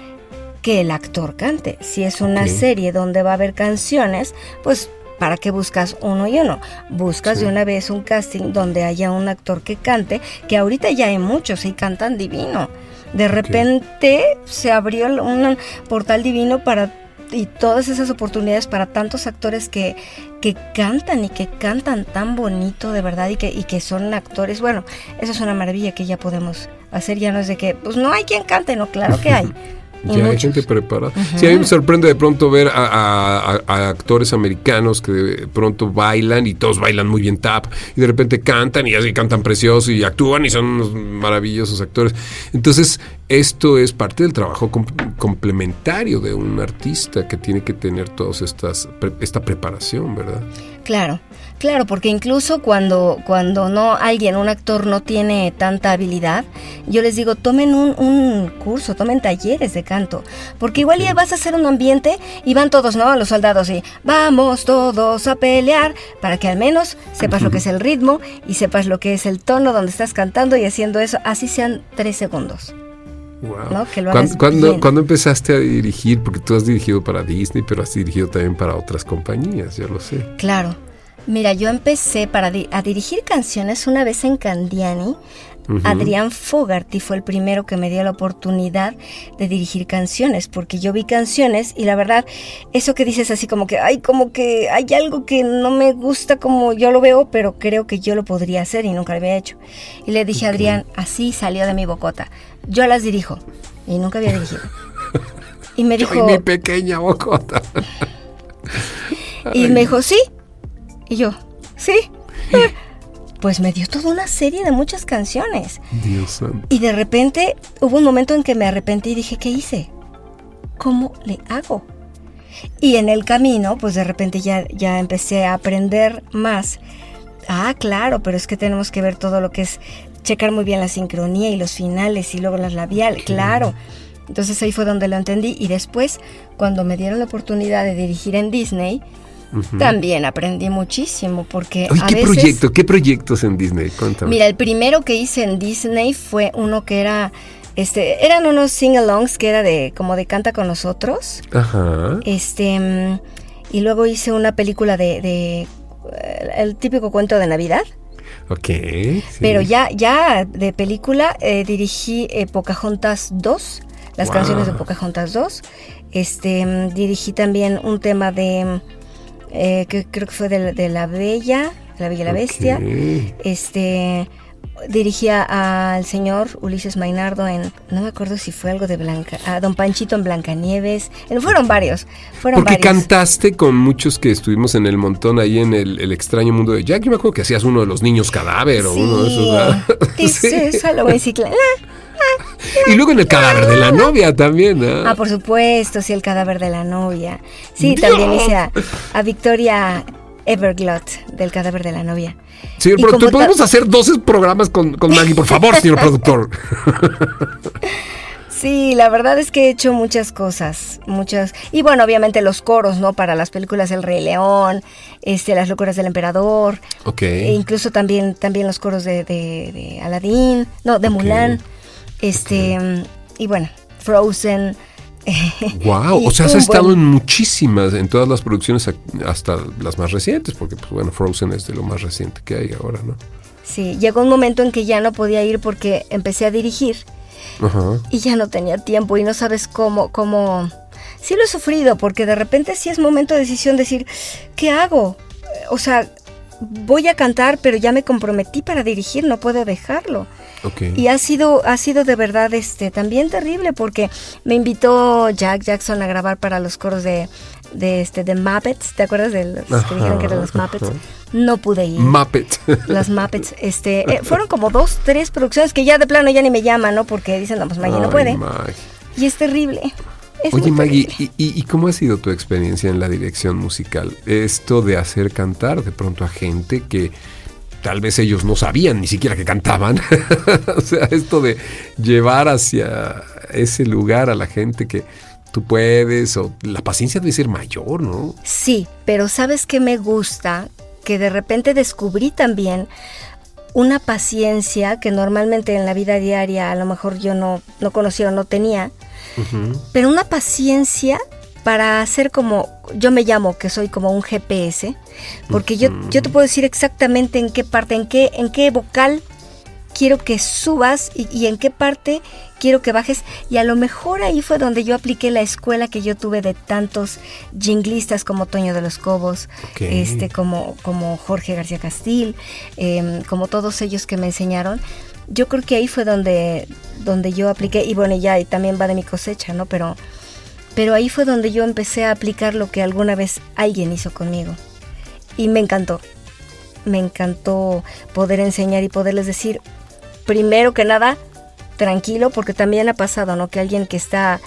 que el actor cante. Si es una serie donde va a haber canciones, pues ¿para qué buscas uno y uno? Buscas
Sí.
de una vez un casting donde haya un actor que cante, que ahorita ya hay muchos y cantan divino. De repente se abrió un portal divino para y todas esas oportunidades para tantos actores que, que cantan y que cantan tan bonito de verdad y que, y que son actores. Bueno, eso es una maravilla que ya podemos hacer, ya no es de que, pues no hay quien cante, no, claro que hay.
Ya hay gente preparada. Sí, a mí me sorprende de pronto ver a, actores americanos que de pronto bailan y todos bailan muy bien tap y de repente cantan y así cantan precioso y actúan y son unos maravillosos actores. Entonces, esto es parte del trabajo complementario de un artista que tiene que tener todas estas esta preparación, ¿verdad?
Claro. Claro, porque incluso cuando, cuando no alguien, un actor no tiene tanta habilidad, yo les digo, tomen un, curso, tomen talleres de canto, porque igual ya vas a hacer un ambiente y van todos, ¿no? Los soldados y vamos todos a pelear, para que al menos sepas lo que es el ritmo y sepas lo que es el tono donde estás cantando y haciendo eso, así sean tres segundos.
Wow. ¿Cuándo, ¿Cuándo, empezaste a dirigir? Porque tú has dirigido para Disney, pero has dirigido también para otras compañías, ya lo sé.
Claro. Mira, yo empecé para a dirigir canciones una vez en Candiani. Adrián Fogarty fue el primero que me dio la oportunidad de dirigir canciones, porque yo vi canciones y la verdad, eso que dices así como que, ay, como que hay algo que no me gusta como yo lo veo, pero creo que yo lo podría hacer y nunca lo había hecho. Y le dije a Adrián, así salió de mi bocota, yo las dirijo y nunca había dirigido.
Y me dijo... mi pequeña bocota.
y me dijo, sí, y yo, ¿sí? Pues me dio toda una serie de muchas canciones.
Dios santo.
Y de repente hubo un momento en que me arrepentí y dije, ¿qué hice? ¿Cómo le hago? Y en el camino, pues de repente ya, ya empecé a aprender más. Ah, claro, pero es que tenemos que ver todo lo que es checar muy bien la sincronía y los finales y luego las labiales, claro. Entonces ahí fue donde lo entendí y después, cuando me dieron la oportunidad de dirigir en Disney, también aprendí muchísimo porque
¿qué proyecto? ¿Qué proyectos en Disney? Cuéntame.
Mira, el primero que hice en Disney fue uno que era este, eran unos sing-alongs que era de como de canta con nosotros.
Ajá.
Este y luego hice una película de, de el típico cuento de Navidad.
Ok.
Pero ya, ya de película eh, dirigí eh, Pocahontas 2, las canciones de Pocahontas 2. Este, dirigí también un tema de eh, que creo que fue de, La Bella, La Bella y la Bestia. Este dirigía al señor Ulises Mainardo en, no me acuerdo si fue algo de Blanca, a Don Panchito en Blancanieves, fueron varios, fueron
Porque cantaste con muchos que estuvimos en el montón ahí en el, extraño mundo de Jack, yo me acuerdo que hacías uno de los niños cadáver o uno de esos.
sí, sí.
Y luego en el cadáver de la novia también.
Ah, por supuesto, sí, el cadáver de la novia. Sí, también hice a, Victoria Everglot del cadáver de la novia.
Señor productor, ¿podemos hacer 12 programas con, con Maggie, por favor, señor productor?
Sí, la verdad es que he hecho muchas cosas, muchas. Y bueno, obviamente los coros, ¿no? Para las películas El Rey León, este, Las locuras del emperador.
Ok.
E incluso también, también los coros de, de, Aladdin, no, de Mulan. Este, y bueno, Frozen.
Wow, o sea, has estado en muchísimas, en todas las producciones hasta las más recientes, porque pues bueno, Frozen es de lo más reciente que hay ahora, ¿no?
Sí, llegó un momento en que ya no podía ir porque empecé a dirigir y ya no tenía tiempo y no sabes cómo, cómo... Sí lo he sufrido porque de repente sí es momento de decisión decir, ¿qué hago? O sea, voy a cantar, pero ya me comprometí para dirigir, no puedo dejarlo. Y ha sido, ha sido de verdad este, también terrible porque me invitó Jack Jackson a grabar para los coros de, de, este, de Muppets. ¿Te acuerdas de los que dijeron que eran los Muppets? No pude ir.
Muppets.
Las Muppets. Este, eh, fueron como dos, tres producciones que ya de plano ya ni me llaman, ¿no? Porque dicen, no, pues Maggie no puede. Y es terrible.
Oye Maggie, ¿y, ¿y, cómo ha sido tu experiencia en la dirección musical? Esto de hacer cantar de pronto a gente que tal vez ellos no sabían ni siquiera que cantaban. o sea, esto de llevar hacia ese lugar a la gente que tú puedes, o la paciencia debe ser mayor, ¿no?
Sí, pero ¿sabes qué me gusta? Que de repente descubrí también una paciencia que normalmente en la vida diaria a lo mejor yo no, no conocía o no tenía, pero una paciencia para hacer como, yo me llamo, que soy como un GPS, porque yo, yo te puedo decir exactamente en qué parte, en qué, en qué vocal quiero que subas y, y en qué parte quiero que bajes. Y a lo mejor ahí fue donde yo apliqué la escuela que yo tuve de tantos jinglistas como Toño de los Cobos, este, como, como Jorge García Castil, em, como todos ellos que me enseñaron. Yo creo que ahí fue donde, donde yo apliqué, y bueno, ya y también va de mi cosecha, ¿no? Pero, pero ahí fue donde yo empecé a aplicar lo que alguna vez alguien hizo conmigo. Y me encantó. Me encantó poder enseñar y poderles decir, primero que nada, tranquilo, porque también ha pasado, ¿no? Que alguien que está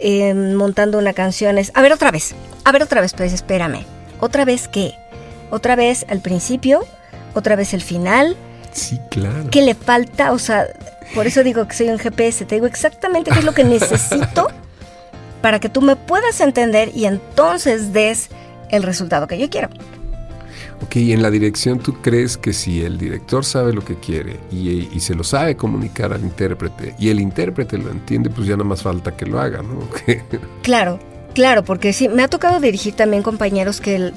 eh, montando una canción es, a ver otra vez, a ver otra vez, pues espérame. ¿Otra vez qué? ¿Otra vez al principio? ¿Otra vez el final?
Sí, claro.
¿Qué le falta? O sea, por eso digo que soy un GPS, te digo exactamente qué es lo que necesito para que tú me puedas entender y entonces des el resultado que yo quiero.
Ok, y en la dirección, ¿tú crees que si el director sabe lo que quiere y, y se lo sabe comunicar al intérprete y el intérprete lo entiende, pues ya nada más falta que lo haga, ¿no?
Claro, claro, porque sí, me ha tocado dirigir también compañeros que, el-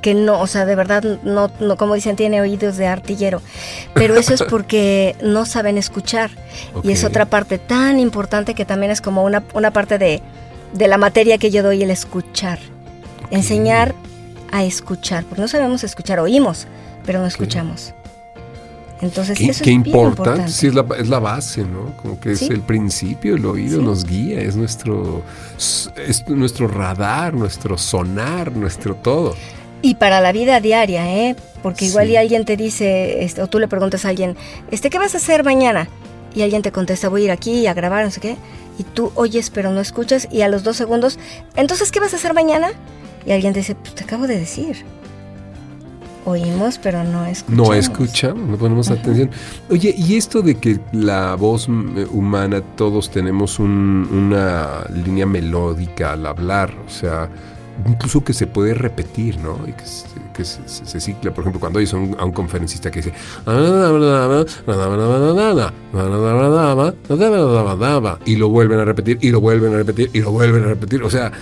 que no, o sea, de verdad, no, no, como dicen, tiene oídos de artillero, pero eso es porque no saben escuchar. Y es otra parte tan importante que también es como una, una parte de, de la materia que yo doy, el escuchar. Enseñar a escuchar, porque no sabemos escuchar, oímos, pero no escuchamos. Entonces,
¿Qué,
eso
qué
es
importante?
importante.
Sí, es la, es la base, ¿no? Como que es
Sí.
el principio, el oído
Sí.
nos guía, es nuestro, es nuestro radar, nuestro sonar, nuestro todo.
Y para la vida diaria, ¿eh? Porque igual
Sí.
y alguien te dice, este, o tú le preguntas a alguien, este, ¿qué vas a hacer mañana? Y alguien te contesta, voy a ir aquí a grabar, no sé qué. Y tú oyes, pero no escuchas. Y a los dos segundos, entonces, ¿qué vas a hacer mañana? Y alguien te dice, pues te acabo de decir. Oímos, pero no escuchamos.
No escuchamos, no ponemos atención. Oye, y esto de que la voz mm, humana, todos tenemos un- una línea melódica al hablar, o sea, incluso que se puede repetir, ¿no? Y que se, que se- se- se cicla. Por ejemplo, cuando oyes a un, a un conferencista que dice... Y lo vuelven a repetir, y lo vuelven a repetir, y lo vuelven a repetir. O sea,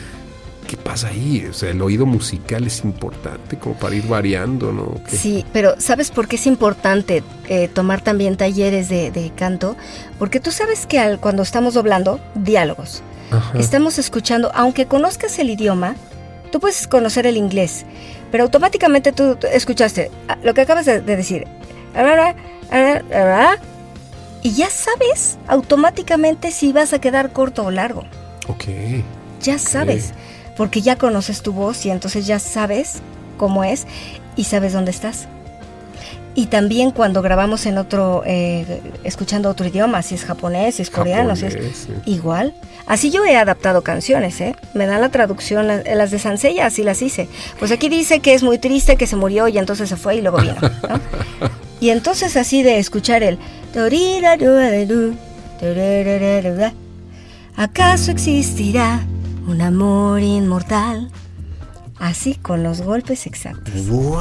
¿qué pasa ahí? O sea, el oído musical es importante como para ir variando, ¿no? ¿Qué?
Sí, pero ¿sabes por qué es importante eh, tomar también talleres de, de canto? Porque tú sabes que al- cuando estamos doblando, diálogos,
Ajá.
estamos escuchando, aunque conozcas el idioma, tú puedes conocer el inglés, pero automáticamente tú, escuchaste ah, lo que acabas de, de decir. Y ya sabes automáticamente si vas a quedar corto o largo.
Ok.
Ya sabes, porque ya conoces tu voz y entonces ya sabes cómo es y sabes dónde estás. Y también cuando grabamos en otro, eh, escuchando otro idioma, si es japonés, si es coreano, si es
sí.
igual. Así yo he adaptado canciones, ¿eh? Me dan la traducción, la- las de Sansella, así las hice. Pues aquí dice que es muy triste, que se murió y entonces se fue y luego vino, ¿no? Y entonces así de escuchar el... ¿Acaso existirá un amor inmortal? Así, con los golpes exactos.
¡Wow!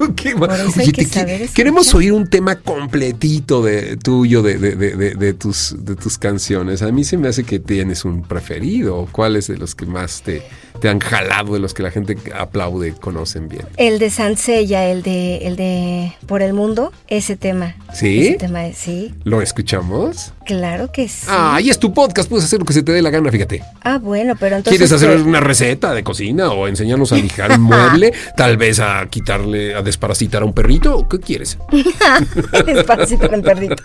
Qué ma-
Por eso hay
Oye,
que
te qui-
saber escuchar.
queremos oír un tema completito de tuyo, de, de- de- de- de tus, de tus canciones. A mí se me hace que tienes un preferido. ¿Cuáles de los que más te, te han jalado, de los que la gente aplaude, conocen bien?
El de Sansella, el de, el de Por el Mundo, ese tema.
¿Sí?
Ese tema, es- sí,
¿Lo escuchamos?
claro que sí.
Ah, ahí es tu podcast, puedes hacer lo que se te dé la gana, fíjate.
Ah, bueno, pero entonces...
¿Quieres hacer
¿qué?
una receta de cocina o enseñarnos a lijar un mueble? Tal vez a quitarle, a desparasitar a un perrito. ¿O ¿Qué quieres?
Despacito con perrito.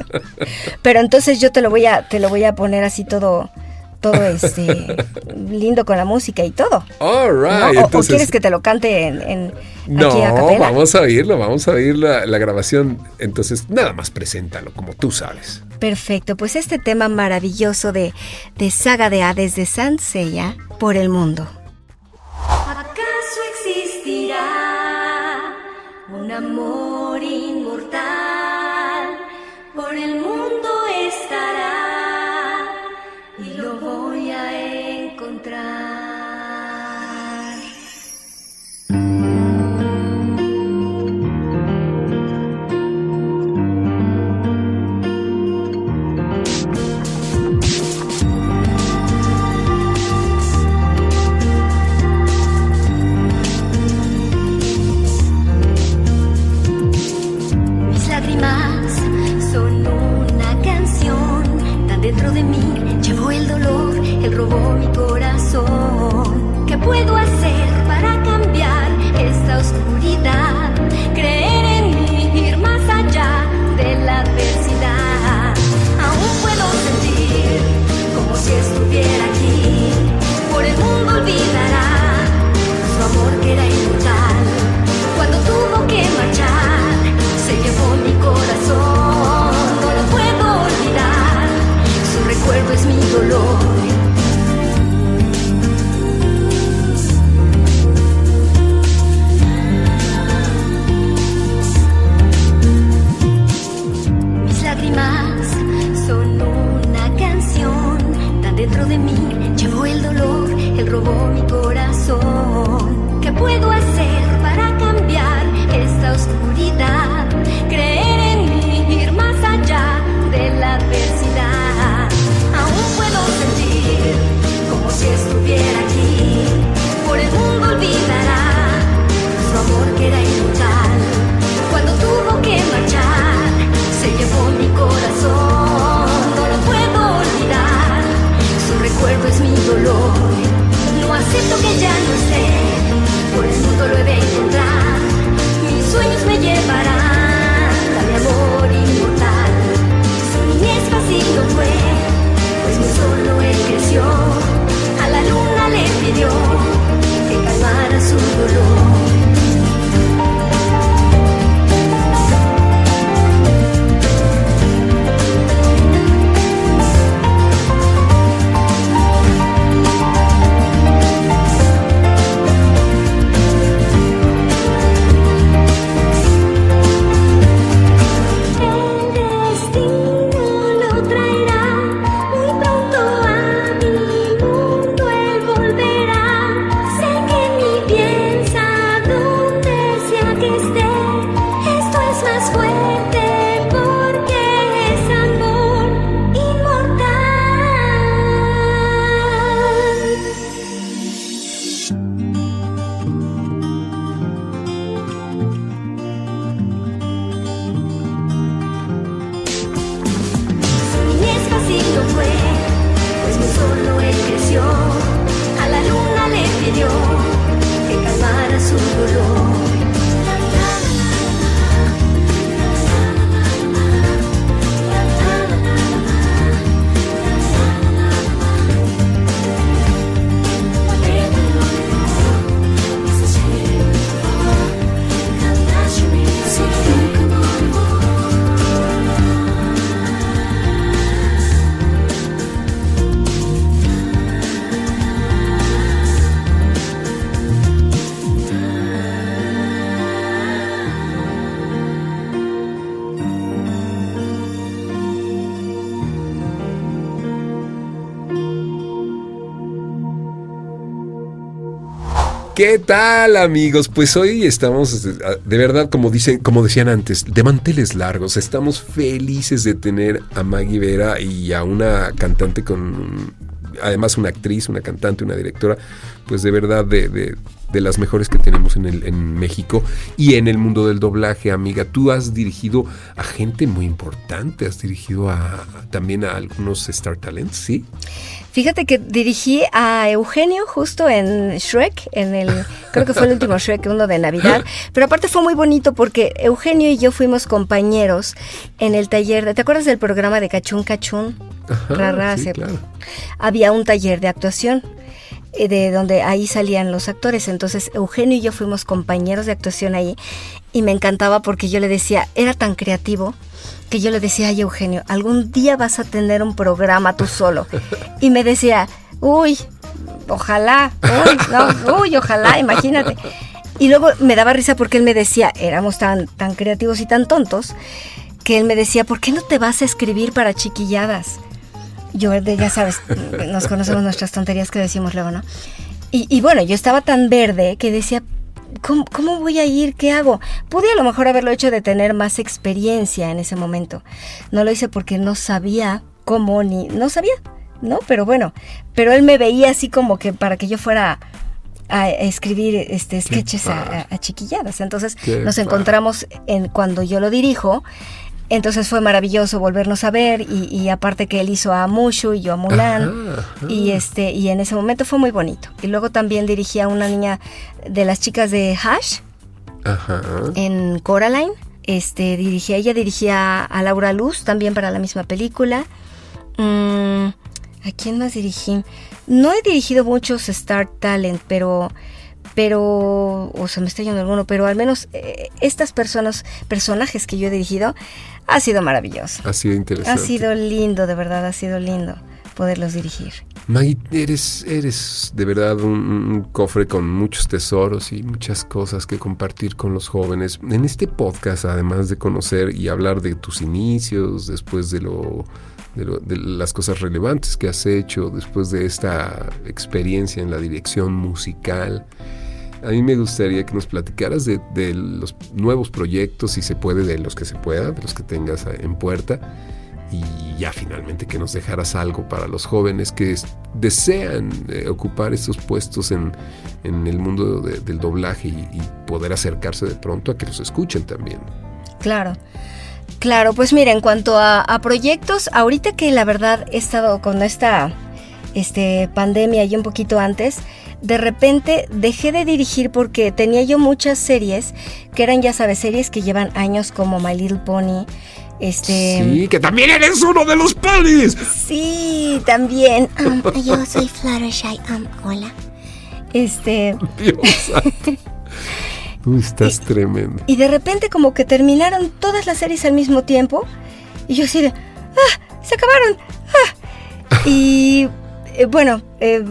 Pero entonces yo te lo voy a, te lo voy a poner así todo, todo este lindo con la música y todo.
All right.
O- o,
entonces-
quieres que te lo cante en, en
No,
aquí a
vamos a oírlo, vamos a oír la, la grabación. Entonces, nada más preséntalo, como tú sabes.
Perfecto, pues este tema maravilloso de, de Saga de Hades de Sansella por el mundo.
Amor fue, pues muy solo él creció. A la luna le pidió que calmara su dolor.
¿Qué tal, amigos? Pues hoy estamos, de verdad, como dicen, como decían antes, de manteles largos. Estamos felices de tener a Maggie Vera y a una cantante con, además una actriz, una cantante, una directora, pues de verdad de, de- de las mejores que tenemos en, el, en México y en el mundo del doblaje, amiga. Tú has dirigido a gente muy importante, has dirigido a, también a algunos Star Talents, ¿sí?
Fíjate que dirigí a Eugenio justo en Shrek, en el, creo que fue el último Shrek, uno de Navidad. Pero aparte fue muy bonito porque Eugenio y yo fuimos compañeros en el taller. de- ¿Te acuerdas del programa de Cachún Cachún?
Ajá,
Rara,
sí, claro.
Había un taller de actuación de donde ahí salían los actores. Entonces Eugenio y yo fuimos compañeros de actuación ahí y me encantaba porque yo le decía, era tan creativo que yo le decía, ay Eugenio, algún día vas a tener un programa tú solo. Y me decía, uy, ojalá, uy, no, uy, ojalá, imagínate. Y luego me daba risa porque él me decía, éramos tan, tan creativos y tan tontos, que él me decía, ¿por qué no te vas a escribir para chiquilladas? Yo, ya sabes, nos conocemos nuestras tonterías que decimos luego, ¿no? Y, y bueno, yo estaba tan verde que decía, ¿cómo, cómo voy a ir? ¿Qué hago? Pude a lo mejor haberlo hecho de tener más experiencia en ese momento. No lo hice porque no sabía cómo ni... No sabía, ¿no? Pero bueno, pero él me veía así como que para que yo fuera a escribir este sketches a, a- chiquilladas. Entonces
Qué
nos encontramos en cuando yo lo dirijo Entonces fue maravilloso volvernos a ver y, y aparte que él hizo a Mushu y yo a Mulan
Ajá, ajá.
y este y en ese momento fue muy bonito. Y luego también dirigí a una niña de las chicas de Hash
Ajá.
en Coraline. Este dirigía, ella dirigía a Laura Luz también para la misma película. Mm, ¿A quién más dirigí? No he dirigido muchos Star Talent, pero pero o se me está yendo alguno, pero al menos eh, estas personas, personajes que yo he dirigido, ha sido maravilloso.
Ha sido interesante.
Ha sido lindo, de verdad, ha sido lindo poderlos dirigir.
Maggie, eres, eres de verdad un, un cofre con muchos tesoros y muchas cosas que compartir con los jóvenes. En este podcast, además de conocer y hablar de tus inicios, después de lo, de, las cosas relevantes que has hecho, después de esta experiencia en la dirección musical, a mí me gustaría que nos platicaras de, los nuevos proyectos, si se puede, de los que se pueda, de los que tengas en puerta y ya finalmente que nos dejaras algo para los jóvenes que es- desean eh, ocupar estos puestos en, en el mundo de- del doblaje y poder acercarse de pronto a que los escuchen también.
Claro. Claro, pues mira, en cuanto a, a proyectos, ahorita que la verdad he estado con esta este, pandemia y un poquito antes, de repente dejé de dirigir porque tenía yo muchas series que eran, ya sabes, series que llevan años como My Little Pony. Este,
Sí, que también eres uno de los polis.
sí, también.
Um, yo soy Fluttershy. Um, hola.
Este,
Dios. Tú estás tremendo.
Y de repente como que terminaron todas las series al mismo tiempo. Y yo así de, ¡ah! ¡Se acabaron! ¡ah! Y eh, bueno, eh,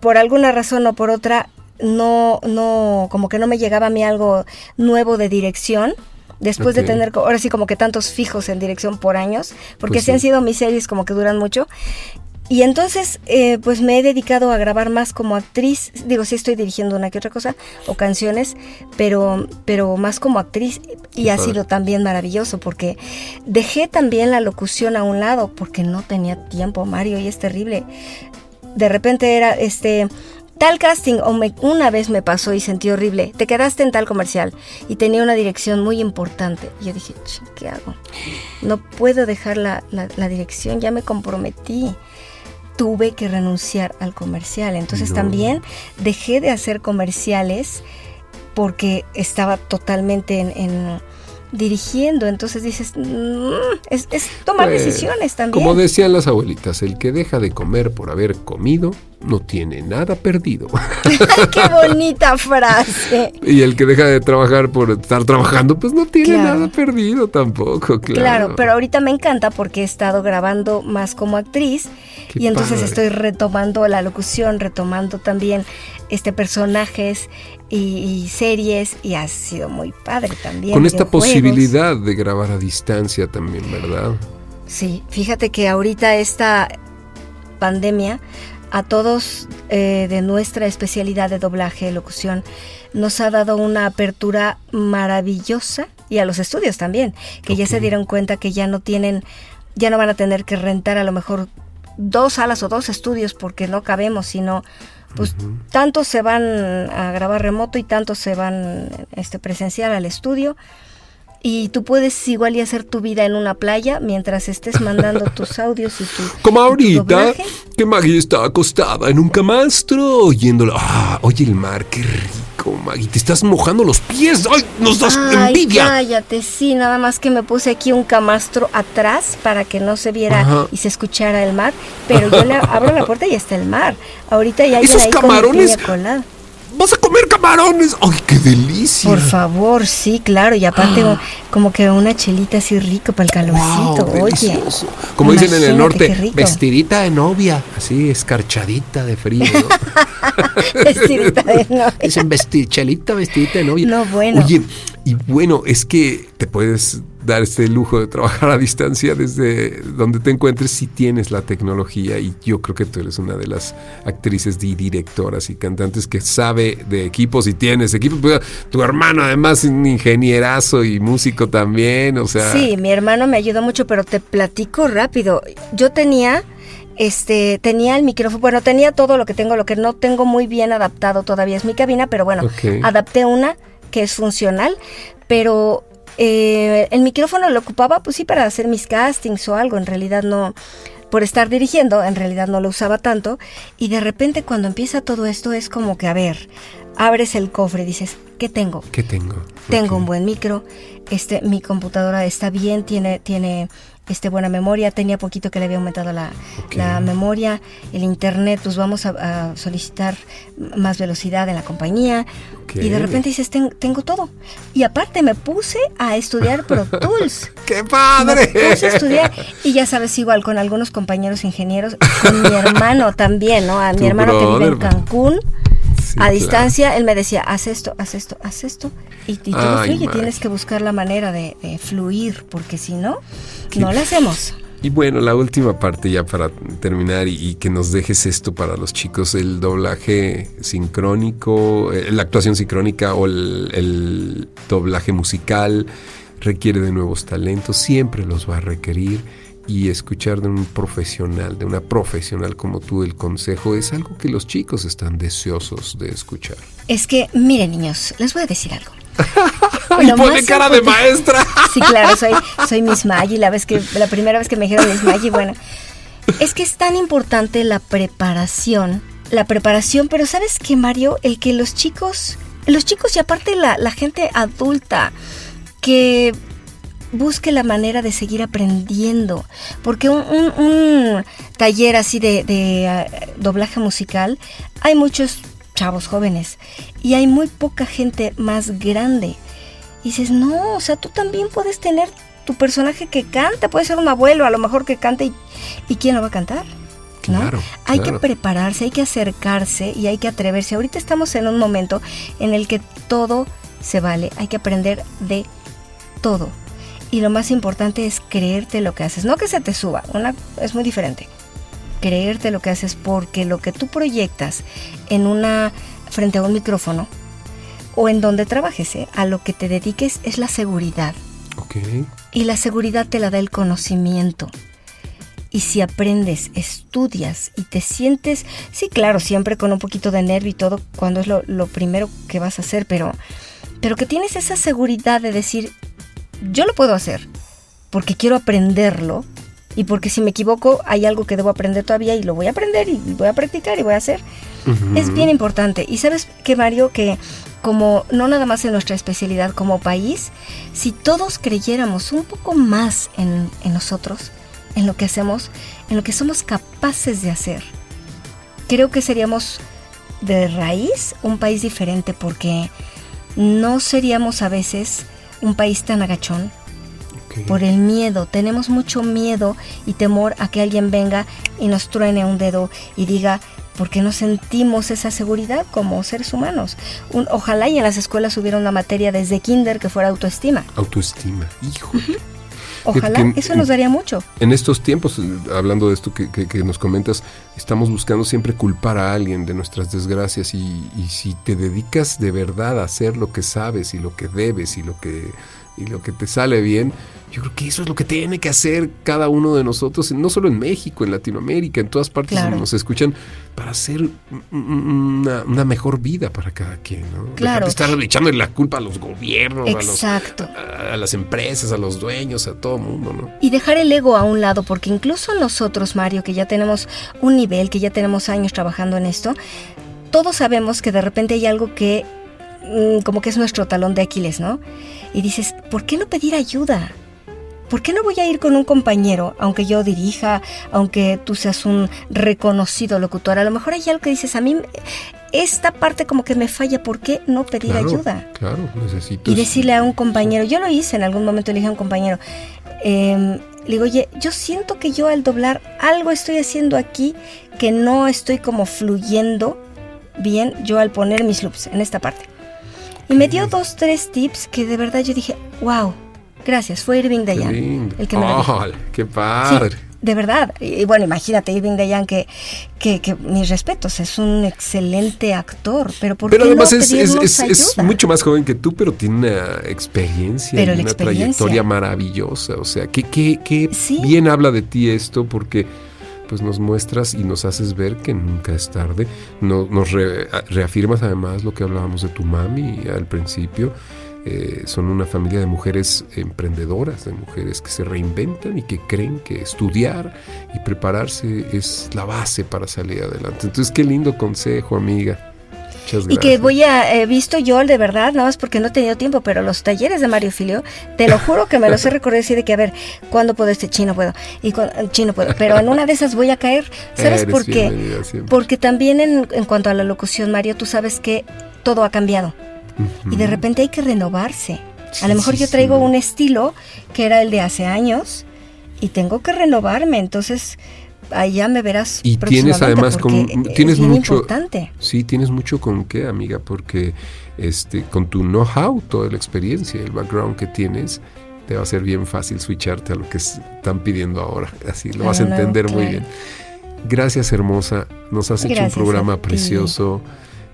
por alguna razón o por otra, no, no, como que no me llegaba a mí algo nuevo de dirección. Después de tener, ahora sí como que tantos fijos en dirección por años, porque
Pues
sí. han sido mis series como que duran mucho. Y entonces, eh, pues me he dedicado a grabar más como actriz. Digo, sí estoy dirigiendo una que otra cosa, o canciones, pero, pero más como actriz. Y
Qué
ha
padre.
sido también maravilloso, porque dejé también la locución a un lado, porque no tenía tiempo, Mario, y es terrible. De repente era, este, tal casting, o me- una vez me pasó y sentí horrible, te quedaste en tal comercial, y tenía una dirección muy importante. Y yo dije, "Ch, ¿qué hago? No puedo dejar la, la- la dirección, ya me comprometí tuve que renunciar al comercial. Entonces
No.
también dejé de hacer comerciales porque estaba totalmente en, en dirigiendo. Entonces dices, "Mm, es, es tomar
Pues,
decisiones también.
Como decían las abuelitas, el que deja de comer por haber comido no tiene nada perdido.
¡Qué bonita frase!
y el que deja de trabajar por estar trabajando, pues no tiene
Claro.
nada perdido tampoco, claro.
Claro. pero ahorita me encanta porque he estado grabando más como actriz
Qué
y entonces
padre.
estoy retomando la locución, retomando también este personajes y, y series y ha sido muy padre también.
Con esta posibilidad de grabar a distancia también, ¿verdad?
Sí, fíjate que ahorita esta pandemia a todos eh, de nuestra especialidad de doblaje, locución, nos ha dado una apertura maravillosa y a los estudios también, que ya se dieron cuenta que ya no tienen, ya no van a tener que rentar a lo mejor dos salas o dos estudios porque no cabemos, sino pues tantos se van a grabar remoto y tantos se van este presencial al estudio y tú puedes igual y hacer tu vida en una playa mientras estés mandando tus audios y tu
Como
tu
ahorita, que Maggie está acostada en un camastro, oyéndola. Ah, oye el mar, qué rico, Maggie. Te estás mojando los pies. ¡Ay, nos das
Ay,
envidia!
cállate, sí, nada más que me puse aquí un camastro atrás para que no se viera
Ajá.
y se escuchara el mar, pero yo le abro la puerta y está el mar. Ahorita ya hay
¿Esos
ahí
camarones?
con.
¡Vas a comer camarones! ¡Ay, qué delicia!
Por favor, sí, claro, y aparte
Ah.
como que una chelita así rico para el calorcito,
Wow,
oye.
delicioso. Como dicen en el norte, vestidita de novia, así escarchadita de frío. ¿no?
Vestidita de novia.
Dicen vesti- chelita, vestidita de novia.
No, bueno.
Oye, y bueno, es que te puedes dar este lujo de trabajar a distancia desde donde te encuentres si tienes la tecnología y yo creo que tú eres una de las actrices y directoras y cantantes que sabe de equipos y tienes equipos. Pues, Tu hermano además es un ingenierazo y músico también, o sea...
Sí, mi hermano me ayudó mucho, pero te platico rápido. Yo tenía, este, tenía el micrófono, bueno, tenía todo lo que tengo, lo que no tengo muy bien adaptado todavía es mi cabina, pero bueno, adapté una que es funcional, pero eh, el micrófono lo ocupaba, pues sí, para hacer mis castings o algo. En realidad no, por estar dirigiendo, en realidad no lo usaba tanto. Y de repente cuando empieza todo esto es como que, a ver, abres el cofre y dices, ¿qué tengo?
¿Qué tengo?
Tengo un buen micro, este, mi computadora está bien, tiene, tiene este, buena memoria, tenía poquito que le había aumentado la, la memoria, el internet, pues vamos a, a solicitar más velocidad en la compañía. Y de repente dices, "Ten- tengo todo. Y aparte me puse a estudiar Pro Tools.
¡Qué
Me
padre!
puse a estudiar y ya sabes, igual con algunos compañeros ingenieros, con mi hermano también, ¿no? A mi hermano que vive en
brother.
Cancún,
Sí,
a
claro.
distancia, él me decía, haz esto, haz esto, haz esto. Y, y todo fluye, tienes que buscar la manera de, de fluir, porque si no,
Qué-
no lo hacemos.
Y bueno, la última parte ya para terminar y, y que nos dejes esto para los chicos, el doblaje sincrónico, eh, la actuación sincrónica o el, el doblaje musical requiere de nuevos talentos, siempre los va a requerir y escuchar de un profesional, de una profesional como tú el consejo es algo que los chicos están deseosos de escuchar.
Es que, miren niños, les voy a decir algo.
Y pone cara de maestra.
Sí, claro, soy, soy Miss Maggie, la, vez que, la primera vez que me dijeron Miss Maggie, bueno, es que es tan importante la preparación, la preparación, pero ¿sabes qué, Mario? El que los chicos, los chicos y aparte la, la gente adulta, que busque la manera de seguir aprendiendo, porque un, un- un taller así de, de, eh, doblaje musical, hay muchos chavos jóvenes y hay muy poca gente más grande. Y dices, no, o sea, tú también puedes tener tu personaje que canta, puede ser un abuelo a lo mejor que cante y, ¿y quién lo va a cantar? ¿no?
Claro,
Hay
claro.
que prepararse, hay que acercarse y hay que atreverse. Ahorita estamos en un momento en el que todo se vale, hay que aprender de todo. Y lo más importante es creerte lo que haces, no que se te suba, una es muy diferente. Creerte lo que haces porque lo que tú proyectas en una frente a un micrófono o en donde trabajes, ¿eh? a lo que te dediques es la seguridad.
Ok.
Y la seguridad te la da el conocimiento. Y si aprendes, estudias y te sientes, sí, claro, siempre con un poquito de nervio y todo, cuando es lo, lo primero que vas a hacer, pero, pero que tienes esa seguridad de decir, yo lo puedo hacer, porque quiero aprenderlo y porque si me equivoco hay algo que debo aprender todavía y lo voy a aprender y voy a practicar y voy a hacer. Es bien importante. Y sabes que Mario, que como no nada más en nuestra especialidad como país, si todos creyéramos un poco más en, en nosotros, en lo que hacemos, en lo que somos capaces de hacer, creo que seríamos de raíz un país diferente porque no seríamos a veces un país tan agachón por el miedo. Tenemos mucho miedo y temor a que alguien venga y nos truene un dedo y diga, ¿por qué no sentimos esa seguridad como seres humanos? Un- ojalá y en las escuelas hubiera una materia desde kinder que fuera autoestima.
Autoestima. Híjole.
Ojalá,
que-
eso nos daría mucho.
En estos tiempos, hablando de esto que nos comentas, estamos buscando siempre culpar a alguien de nuestras desgracias y, y si te dedicas de verdad a hacer lo que sabes y lo que debes y lo que, y lo que te sale bien, yo creo que eso es lo que tiene que hacer cada uno de nosotros, no solo en México, en Latinoamérica, en todas partes
Claro.
donde nos escuchan, para hacer un- una, una mejor vida para cada quien. ¿no? Dejar
Claro.
de estar echándole la culpa a los gobiernos, a, los-
Exacto.
a, a las empresas, a los dueños, a todo el mundo, ¿no?
Y dejar el ego a un lado, porque incluso nosotros, Mario, que ya tenemos un nivel, que ya tenemos años trabajando en esto, todos sabemos que de repente hay algo que mm, como que es nuestro talón de Aquiles, ¿no? Y dices, ¿por qué no pedir ayuda? ¿Por qué no voy a ir con un compañero, aunque yo dirija, aunque tú seas un reconocido locutor? A lo mejor hay algo que dices, a mí esta parte como que me falla, ¿por qué no pedir
Claro,
ayuda?
Claro, necesito.
Y decirle a un compañero, yo lo hice en algún momento, le dije a un compañero, em, le digo, oye, yo siento que yo al doblar algo estoy haciendo aquí que no estoy como fluyendo bien yo al poner mis loops en esta parte. Y me dio dos, tres tips que de verdad yo dije, wow, gracias, fue Irving Dayan el que me.
¡Órale, ¡Qué
Sí,
padre!
de verdad. Y bueno, imagínate, Irving Dayan, que, que, que mis respetos, es un excelente actor, pero ¿por
Pero
qué
además
no
es, mucho más joven que tú, pero tiene una experiencia
Pero
y una
experiencia.
trayectoria maravillosa. O sea, qué, qué, qué
Sí.
bien habla de ti esto porque pues nos muestras y nos haces ver que nunca es tarde. No- nos re- reafirmas además lo que hablábamos de tu mami al principio, Eh, son una familia de mujeres emprendedoras, de mujeres que se reinventan y que creen que estudiar y prepararse es la base para salir adelante. Entonces, qué lindo consejo, amiga. Muchas
Y que voy a, he visto yo de verdad, nada más porque no he tenido tiempo, pero los talleres de Mario Filio, te lo juro que me los he recordado decir de que, a ver, ¿cuándo puedo este chino puedo? Y chino puedo, pero en una de esas voy a caer. ¿Sabes
Eres
por qué? Porque también en, en cuanto a la locución, Mario, tú sabes que todo ha cambiado. Y de repente hay que renovarse.
Sí,
a lo mejor
sí,
yo traigo
sí.
un estilo que era el de hace años y tengo que renovarme. Entonces, allá me verás.
Y tienes además con, tienes mucho
importante.
Sí, tienes mucho con qué, amiga, porque este con tu know-how, toda la experiencia, el background que tienes, te va a ser bien fácil switcharte a lo que es- están pidiendo ahora. Así lo vas a entender muy
claro.
bien. Gracias, hermosa. Nos has hecho
Gracias
un programa
a ti.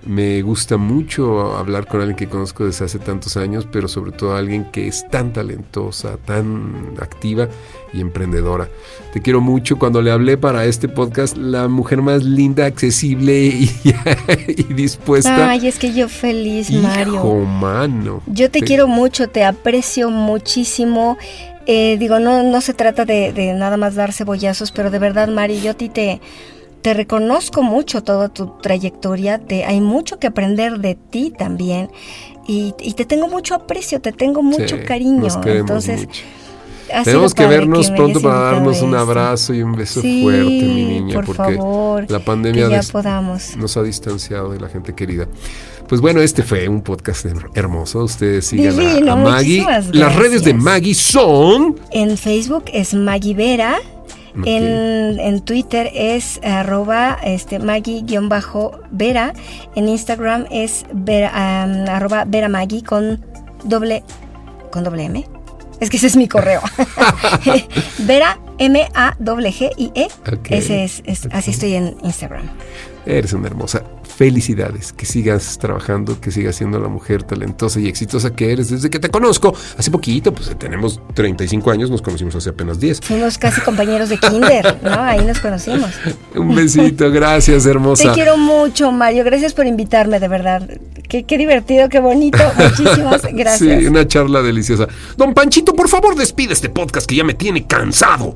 Me gusta mucho hablar con alguien que conozco desde hace tantos años, pero sobre todo alguien que es tan talentosa, tan activa y emprendedora. Te quiero mucho. Cuando le hablé para este podcast, la mujer más linda, accesible y, y dispuesta.
Ay, es que yo feliz,
Hijo,
Mario.
mano.
Yo te quiero mucho, te aprecio muchísimo. Eh, digo, no, no se trata de, de nada más dar cebollazos, pero de verdad, Mario, yo a ti te, te reconozco mucho toda tu trayectoria. Te, hay mucho que aprender de ti también. Y, y te tengo mucho aprecio, te tengo mucho
Sí,
cariño. Entonces,
mucho. Tenemos que vernos pronto para darnos
a
un abrazo y un beso
Sí,
fuerte, mi niña,
por
porque
favor,
la pandemia
ya podamos.
nos ha distanciado de la gente querida. Pues bueno, este fue un podcast her- hermoso. Ustedes sigan a-
Divino,
a, Maggie.
muchísimas
Las redes de. Maggie son.
En Facebook es Maggie Vera. En, en Twitter es arroba este, Maggie-Vera. En Instagram es Vera, arroba Vera Maggie con doble, con doble M. Es que ese es mi correo. Vera M-A-G-G-I-E. Ese es, así estoy en Instagram.
Eres una hermosa. Felicidades. Que sigas trabajando, que sigas siendo la mujer talentosa y exitosa que eres desde que te conozco. Hace poquito, pues tenemos 35 años, nos conocimos hace apenas 10.
Fuimos casi compañeros de kinder, ¿no? Ahí nos conocimos.
Un besito, gracias, hermosa.
Te quiero mucho, Mario. Gracias por invitarme, de verdad. Qué, qué divertido, qué bonito. Muchísimas gracias.
Sí, una charla deliciosa. Don Panchito, por favor, despide este podcast que ya me tiene cansado.